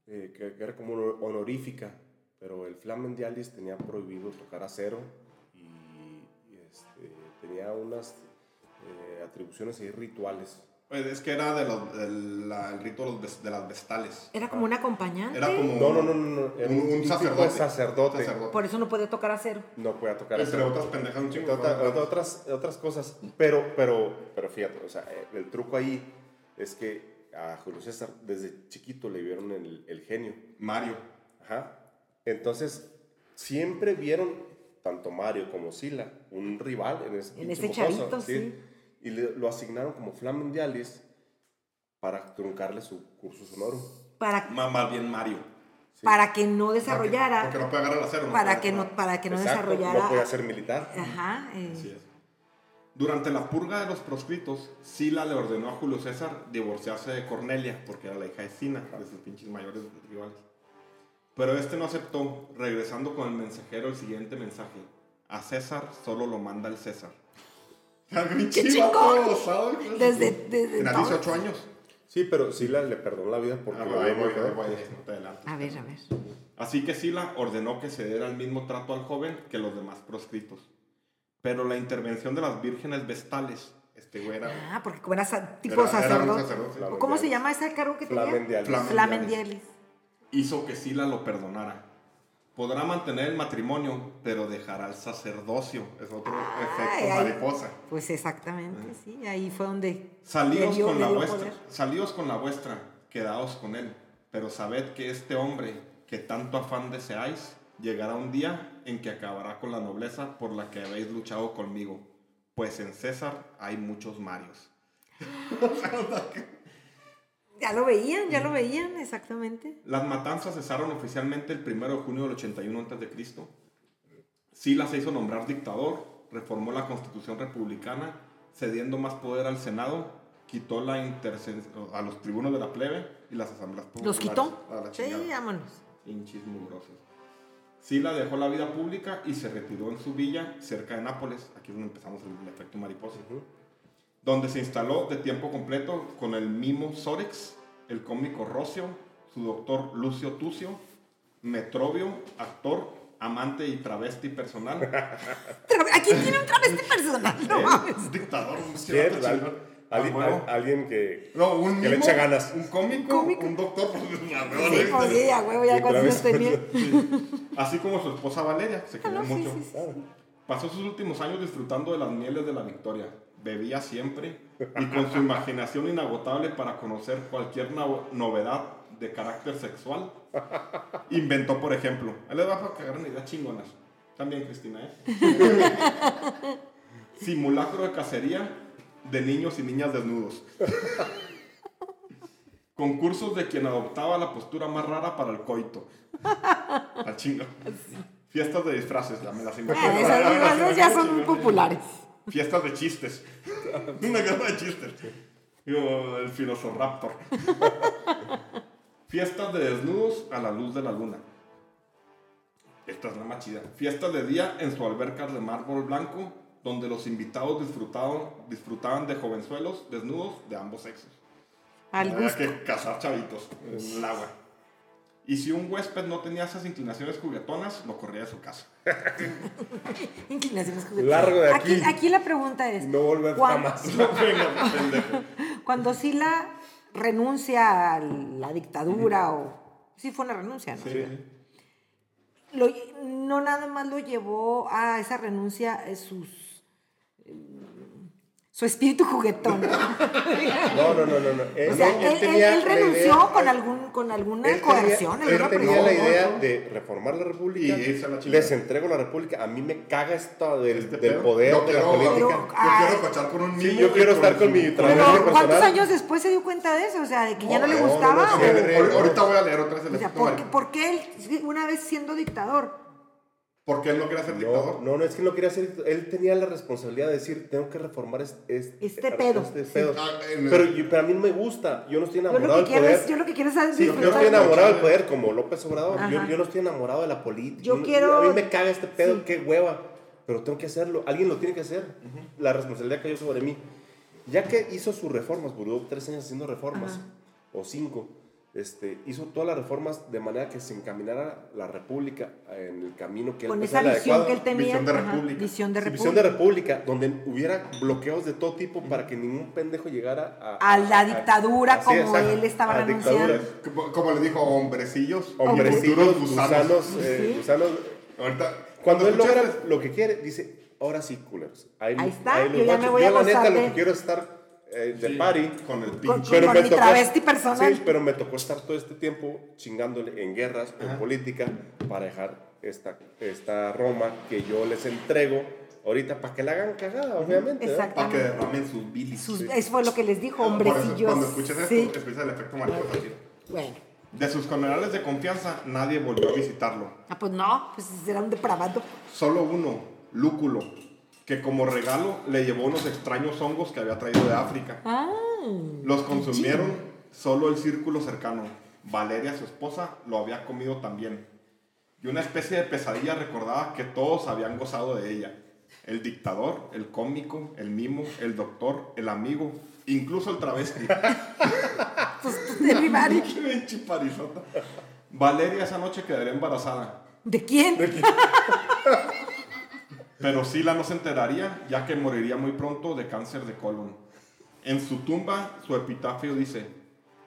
eh, que, que era como honor- honorífica, pero el Flamen Dialis tenía prohibido tocar acero este, tenía unas eh, atribuciones ahí rituales. Pues es que era de los, del la- el rito de, los ves- de las vestales. Era como un acompañante. Era como No, no, no, no, no, era un, un un sacerdote. sacerdote. Sacerdote. Por eso no puede tocar acero. No podía tocar Entre acero. otras pendejas un chingo. Otra- otras, otras cosas. Pero, pero, pero fíjate, o sea, eh, el truco ahí es que a Julio César desde chiquito le vieron el, el genio. Mario. Ajá. Entonces, siempre vieron, tanto Mario como Sila, un rival en ese, En ese chavito, sí. Y le- lo asignaron como Flamen Dialis para truncarle su cursus honorum. Para, Más bien Mario. Sí. para que no desarrollara. Porque no puede agarrar el acero. para, puede que no, para que no Exacto, desarrollara. No podía ser militar. Ajá. eh, Así es. Durante la purga de los proscritos, Sila le ordenó a Julio César divorciarse de Cornelia, porque era la hija de Sina, de sus pinches mayores rivales. Pero este no aceptó, regresando con el mensajero el siguiente mensaje. A César solo lo manda el César. <laughs> ¡Qué chingón! Desde, desde Tenía entonces. 18 años. Sí, pero Sila le perdonó la vida porque Ah, lo ahí voy, joven. voy, no te adelantes. A ver, a ver. Así que Sila ordenó que se diera el mismo trato al joven que los demás proscritos. Pero la intervención de las vírgenes vestales, este güey era... Ah, porque como era tipo era- era un sacerdote. sacerdote. ¿O ¿Cómo se llama ese cargo que tenía? Flamen Dialis. Hizo que Sila lo perdonara. Podrá mantener el matrimonio, pero dejará el sacerdocio. Es otro efecto ay. mariposa. Pues exactamente, sí. Ahí fue donde. Salíos dio- con la vuestra, poder. salíos con la vuestra, quedaos con él. Pero sabed que este hombre, que tanto afán deseáis, llegará un día en que acabará con la nobleza por la que habéis luchado conmigo. Pues en César hay muchos Marios. <gasps> <laughs> Ya lo veían, ya lo veían, exactamente. Las matanzas cesaron oficialmente el 1 de junio del 81 a.C. Sila se hizo nombrar dictador, reformó la constitución republicana, cediendo más poder al Senado quitó la a los tribunos de la plebe y las asambleas ¿Los populares. quitó? A la Sí, vámonos. Hinchis mugrosos. Sila dejó la vida pública y se retiró en su villa cerca de Nápoles. Aquí es donde empezamos el, efecto mariposa. Donde se instaló de tiempo completo con el mimo Sorex, el cómico Rocio, su doctor Lucio Tucio, Metrobio, actor, amante y travesti personal. <laughs> Aquí tiene un travesti personal, no mames. Un dictador, alguien, Ah, al- alguien que... No, un que le echa ganas. Un cómico, Un cómico. un doctor. pues, <laughs> Sí, pues sí, a huevo, ya travesti. tenía. Así como su esposa Valeria, se Ah, querían no, sí, mucho. sí, sí. Pasó sus últimos años disfrutando de las mieles de la victoria. Bebía siempre y con su imaginación inagotable para conocer cualquier no- novedad de carácter sexual, inventó, por ejemplo, ahí les va a cagar una idea chingonas. También, Cristina, ¿eh? <laughs> Simulacro de cacería de niños y niñas desnudos. Concursos de quien adoptaba la postura más rara para el coito. La chinga. <laughs> Fiestas de disfraces, ya me las. Ah, esas, Ya me las esas ya son muy populares. Fiestas de chistes. <laughs> Una guerra de chistes. Digo, el Filosoraptor. Fiestas de desnudos a la luz de la luna. Esta es la más chida. Fiestas de día en su alberca de mármol blanco, donde los invitados disfrutaban, disfrutaban de jovenzuelos desnudos de ambos sexos. Al Había gusto. que cazar chavitos en el agua. Y si un huésped no tenía esas inclinaciones juguetonas, lo corría de su casa. <laughs> Inclinaciones juguetonas. Largo de aquí. aquí. Aquí la pregunta es, No volver ¿cuán- jamás. <laughs> Venga, pendejo. cuando Sila renuncia a la dictadura o... Sí fue una renuncia, ¿no? Lo- no nada más lo llevó a esa renuncia eh, sus... eh, su espíritu juguetón. <laughs> No, no, no, no. no. Él, O sea, él él, él- tenía él la renunció idea- con, algún, con alguna Él coerción, tenía, él alguna tenía la idea ¿no? de reformar la república. Y la les entrego la república. A mí me caga esto del, Este del poder Yo de la quiero- política. Pero- Yo quiero cochar con un Sí, niño. yo quiero estar con mi trabajo Pero personal. ¿cuántos años después se dio cuenta de eso? O sea, de que ya no, le No, no, gustaba. no, sí, Ahorita voy a leer otra vez el o sea, efecto ¿por, qué- mariposa. por qué él, una vez siendo dictador? Porque él no quería ser No, dictador. no, no, es que no quería ser. Él tenía la responsabilidad de decir, tengo que reformar es- es- Este pedo, este sí. pedo. Ah, Pero, yo- pero a mí no me gusta. Yo no estoy enamorado del poder. es, yo lo que quiero es Sí, yo no estoy enamorado del poder como López Obrador. Yo, yo no estoy enamorado de la política. Yo no- quiero- A mí me caga este pedo, Sí. qué hueva. Pero tengo que hacerlo. Alguien lo tiene que hacer. La responsabilidad cayó sobre mí. Ya que hizo sus reformas, duró tres años haciendo reformas, Ajá. o cinco, este, hizo todas las reformas de manera que se encaminara la república en el camino que él con esa visión adecuado. que él tenía. Visión de ajá, república. Visión de Sí, república. visión de república, donde hubiera bloqueos de todo tipo para que ningún pendejo llegara a... A la dictadura como exacto, él estaba a renunciando. Como, como le dijo, hombrecillos. Hombrecillos, futuros gusanos, eh, Sí. gusanos. Ahorita, Cuando él logra lo que quiere, dice, ahora sí, culeros. Ahí está, los yo ya me voy a Yo la neta lo que quiero es estar eh, de Sí, party. Con el Con- pinche. Pero con me mi tocó, travesti personal. Sí, pero me tocó estar todo este tiempo chingándole en guerras, en política, para dejar esta, esta Roma que yo les entrego ahorita para que la hagan cagada, obviamente. Exacto. Para que derramen sus bilis. Sus- Sí. Eso fue lo que les dijo, hombrecillos. Cuando escuches esto, Sí. escucha el efecto mariposa. chido. Bueno. De sus generales de confianza, nadie volvió a visitarlo. Ah, pues no, pues será un depravado. Solo uno, Lúculo, que como regalo le llevó unos extraños hongos que había traído de África. Ah. Los consumieron solo el círculo cercano. Valeria, su esposa, lo había comido también. Y una especie de pesadilla recordaba que todos habían gozado de ella. El dictador, el cómico, el mimo, el doctor, el amigo, incluso el travesti. <laughs> <laughs> Pues, pues, de. Valeria esa noche quedaría embarazada. ¿De quién? <laughs> Pero Sila no se enteraría, ya que moriría muy pronto de cáncer de colon. En su tumba, su epitafio dice,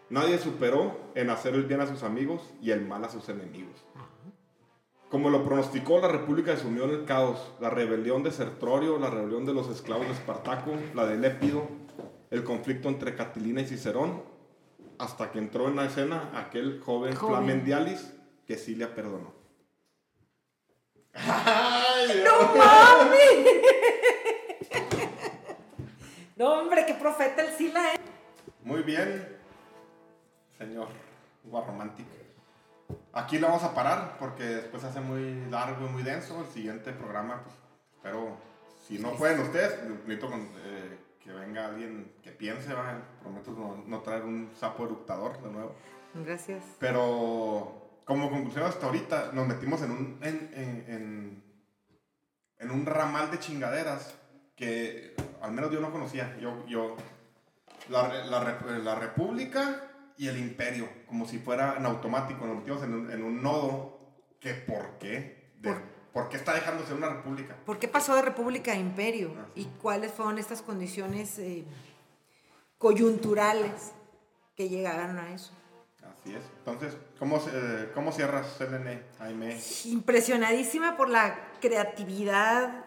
nadie superó en hacer el bien a sus amigos y el mal a sus enemigos. Como lo pronosticó, la República se unió en el caos, la rebelión de Sertorio, la rebelión de los esclavos de Espartaco, la de Lépido, el conflicto entre Catilina y Cicerón, hasta que entró en la escena aquel joven, Joven. Flamendialis que Silia perdonó. ¡No mames! No, hombre, qué profeta el Sila, ¿eh? Muy bien, señor Guarromántico. Aquí lo vamos a parar porque después se hace muy largo y muy denso. El siguiente programa, pues, espero, si no pueden ustedes, necesito con- eh, que venga alguien que piense, ¿va? prometo no, no traer un sapo eructador de nuevo. Gracias. Pero como conclusión hasta ahorita nos metimos en un, en, en, en, en un ramal de chingaderas que al menos yo no conocía. Yo, yo la, la, la república y el imperio, como si fuera en automático, nos metimos en un, en un nodo que por qué, de- Por- por qué está dejando de ser una república. ¿Por qué pasó de república a imperio? Ajá. ¿Y cuáles fueron estas condiciones eh, coyunturales que llegaron a eso? Así es. Entonces, ¿cómo, se- cómo cierras, Selene, Jaime? Impresionadísima por la creatividad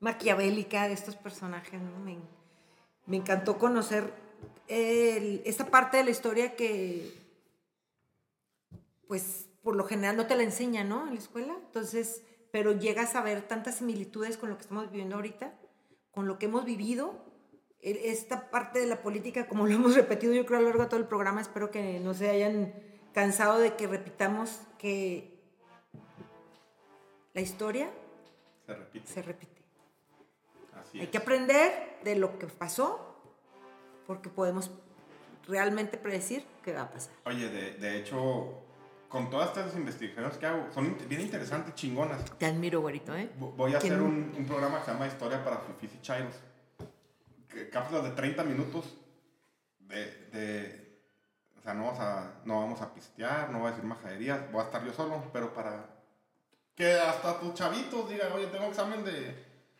maquiavélica de estos personajes. ¿no? Me, me encantó conocer el- esta parte de la historia que, pues, por lo general no te la enseñan, ¿no? En la escuela. Entonces, pero llegas a ver tantas similitudes con lo que estamos viviendo ahorita, con lo que hemos vivido. Esta parte de la política, como lo hemos repetido yo creo a lo largo de todo el programa, espero que no se hayan cansado de que repitamos que la historia Se repite. se repite. Así Hay es. que aprender de lo que pasó porque podemos realmente predecir qué va a pasar. Oye, de, de hecho, con todas estas investigaciones que hago, son bien interesantes, chingonas. Te admiro, güerito, ¿eh? Vo- Voy a Que hacer un, un programa que se llama Historia para Fifis y Chairos. Cápsulas de 30 minutos de, de- O sea, no vamos, a, no vamos a pistear, no voy a decir majaderías, voy a estar yo solo, pero para que hasta tus chavitos digan, oye, tengo examen de...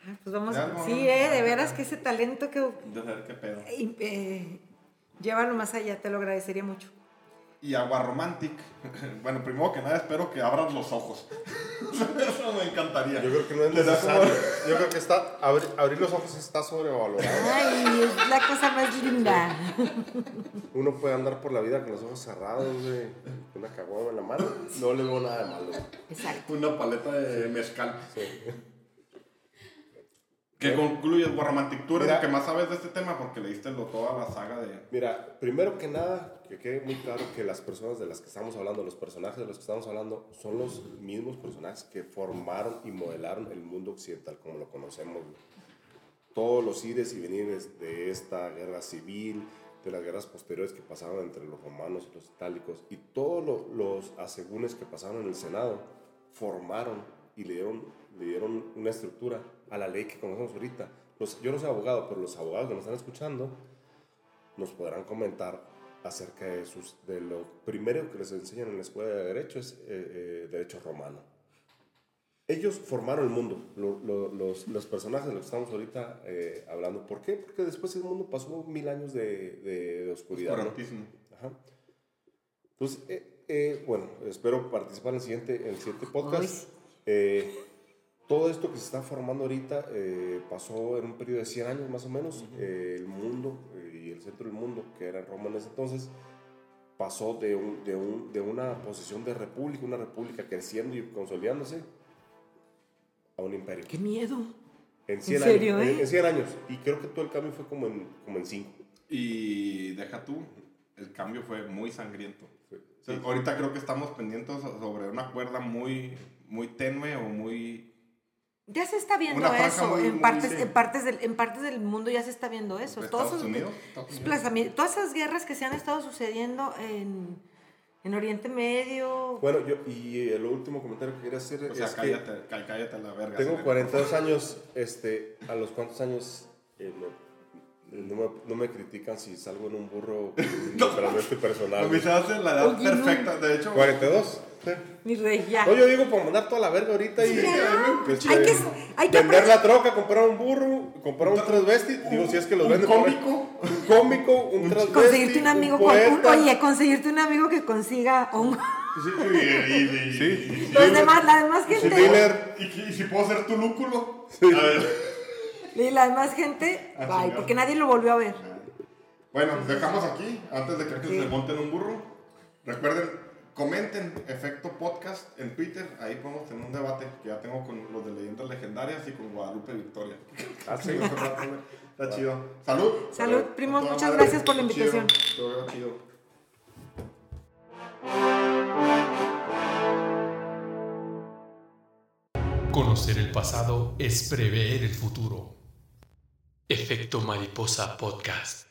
Ah, Pues vamos, no, sí, no, eh, de no, veras que ese talento que de saber qué pedo. eh, eh, llévalo más allá, te lo agradecería mucho. Y Agua Romantic. <laughs> Bueno, primero que nada, espero que abras los ojos. <laughs> Eso me encantaría. Yo creo que no es necesario. Yo creo que está, abrir, abrir los ojos está sobrevalorado. Ay, es la cosa más linda. Uno puede andar por la vida con los ojos cerrados, güey, con una caguama en la mano. No le veo nada de malo. Exacto. Una paleta de mezcal. Sí. Que concluyes, Guarromantic. Tú eres Mira. el que más sabes de este tema porque leíste lo, toda la saga de. Mira, primero que nada, que quede muy claro que las personas de las que estamos hablando, los personajes de los que estamos hablando, son los mismos personajes que formaron y modelaron el mundo occidental como lo conocemos. Todos los ires y venires de esta guerra civil, de las guerras posteriores que pasaron entre los romanos y los itálicos, y todos lo- los asegúnes que pasaron en el Senado, formaron y le dieron, le dieron una estructura a la ley que conocemos ahorita. Los- yo no soy abogado, pero los abogados que nos están escuchando nos podrán comentar acerca de, sus, de lo primero que les enseñan en la escuela de Derecho es eh, eh, Derecho Romano. Ellos formaron el mundo, lo- lo- los, los personajes de los que estamos ahorita eh, hablando. ¿Por qué? Porque después el mundo pasó mil años de, de- de oscuridad. ¿no? Ajá. Entonces, eh, eh, bueno, espero participar en el siguiente, en el siguiente podcast. Todo esto que se está formando ahorita eh, pasó en un periodo de 100 años más o menos. Eh, el mundo eh, y el centro del mundo, que era Roma en ese entonces, pasó de, un- de, un- de una posición de república, una república creciendo y consolidándose, a un imperio. Qué miedo. En 100 serio, años. eh? En, en 100 años. Y creo que todo el cambio fue como en, como en 5. Y deja tú, el cambio fue muy sangriento. Sí. O sea, Ahorita creo que estamos pendientes so- sobre una cuerda muy, muy tenue o muy. Ya se está viendo eso. muy- en, muy, partes, en, partes del, en partes del mundo ya se está viendo eso. de Todos esos Unidos. Todas esas guerras que se han estado sucediendo en, en Oriente Medio. Bueno, yo, y eh, lo último comentario que quería hacer O sea, es que cállate, cá- cállate a la verga. tengo Selena. 42 años. Este, ¿A los cuántos años eh, me- no, me, no me critican si salgo en un burro <laughs> no personal? Me hace la edad Oye, perfecta. De hecho, 42. Sí. Mi rey, ya. No, yo digo para mandar toda la verga ahorita y este, Hay que- hay que vender la troca, comprar un burro, comprar un transvesti, digo si es que los un venden por ahí. cómico. un cómico, un transvesti, conseguirte un amigo con un, oye, conseguirte un amigo que consiga un Sí, y, y- y- y- los demás, la demás Sí, gente, y, y si puedo ser tu lúculo. A ver. y la demás gente, Ah, bye, porque nadie lo volvió a ver. Bueno, dejamos aquí antes de que Sí. se monte en un burro. Recuerden, comenten Efecto Podcast en Twitter. Ahí podemos tener un debate que ya tengo con los de Leyendas Legendarias y con Guadalupe Victoria. Ah. <laughs> Está chido. Salud. Salud, primos, muchas madre. gracias por la Chido. invitación. Todo chido. Conocer el pasado es prever el futuro. Efecto Mariposa Podcast.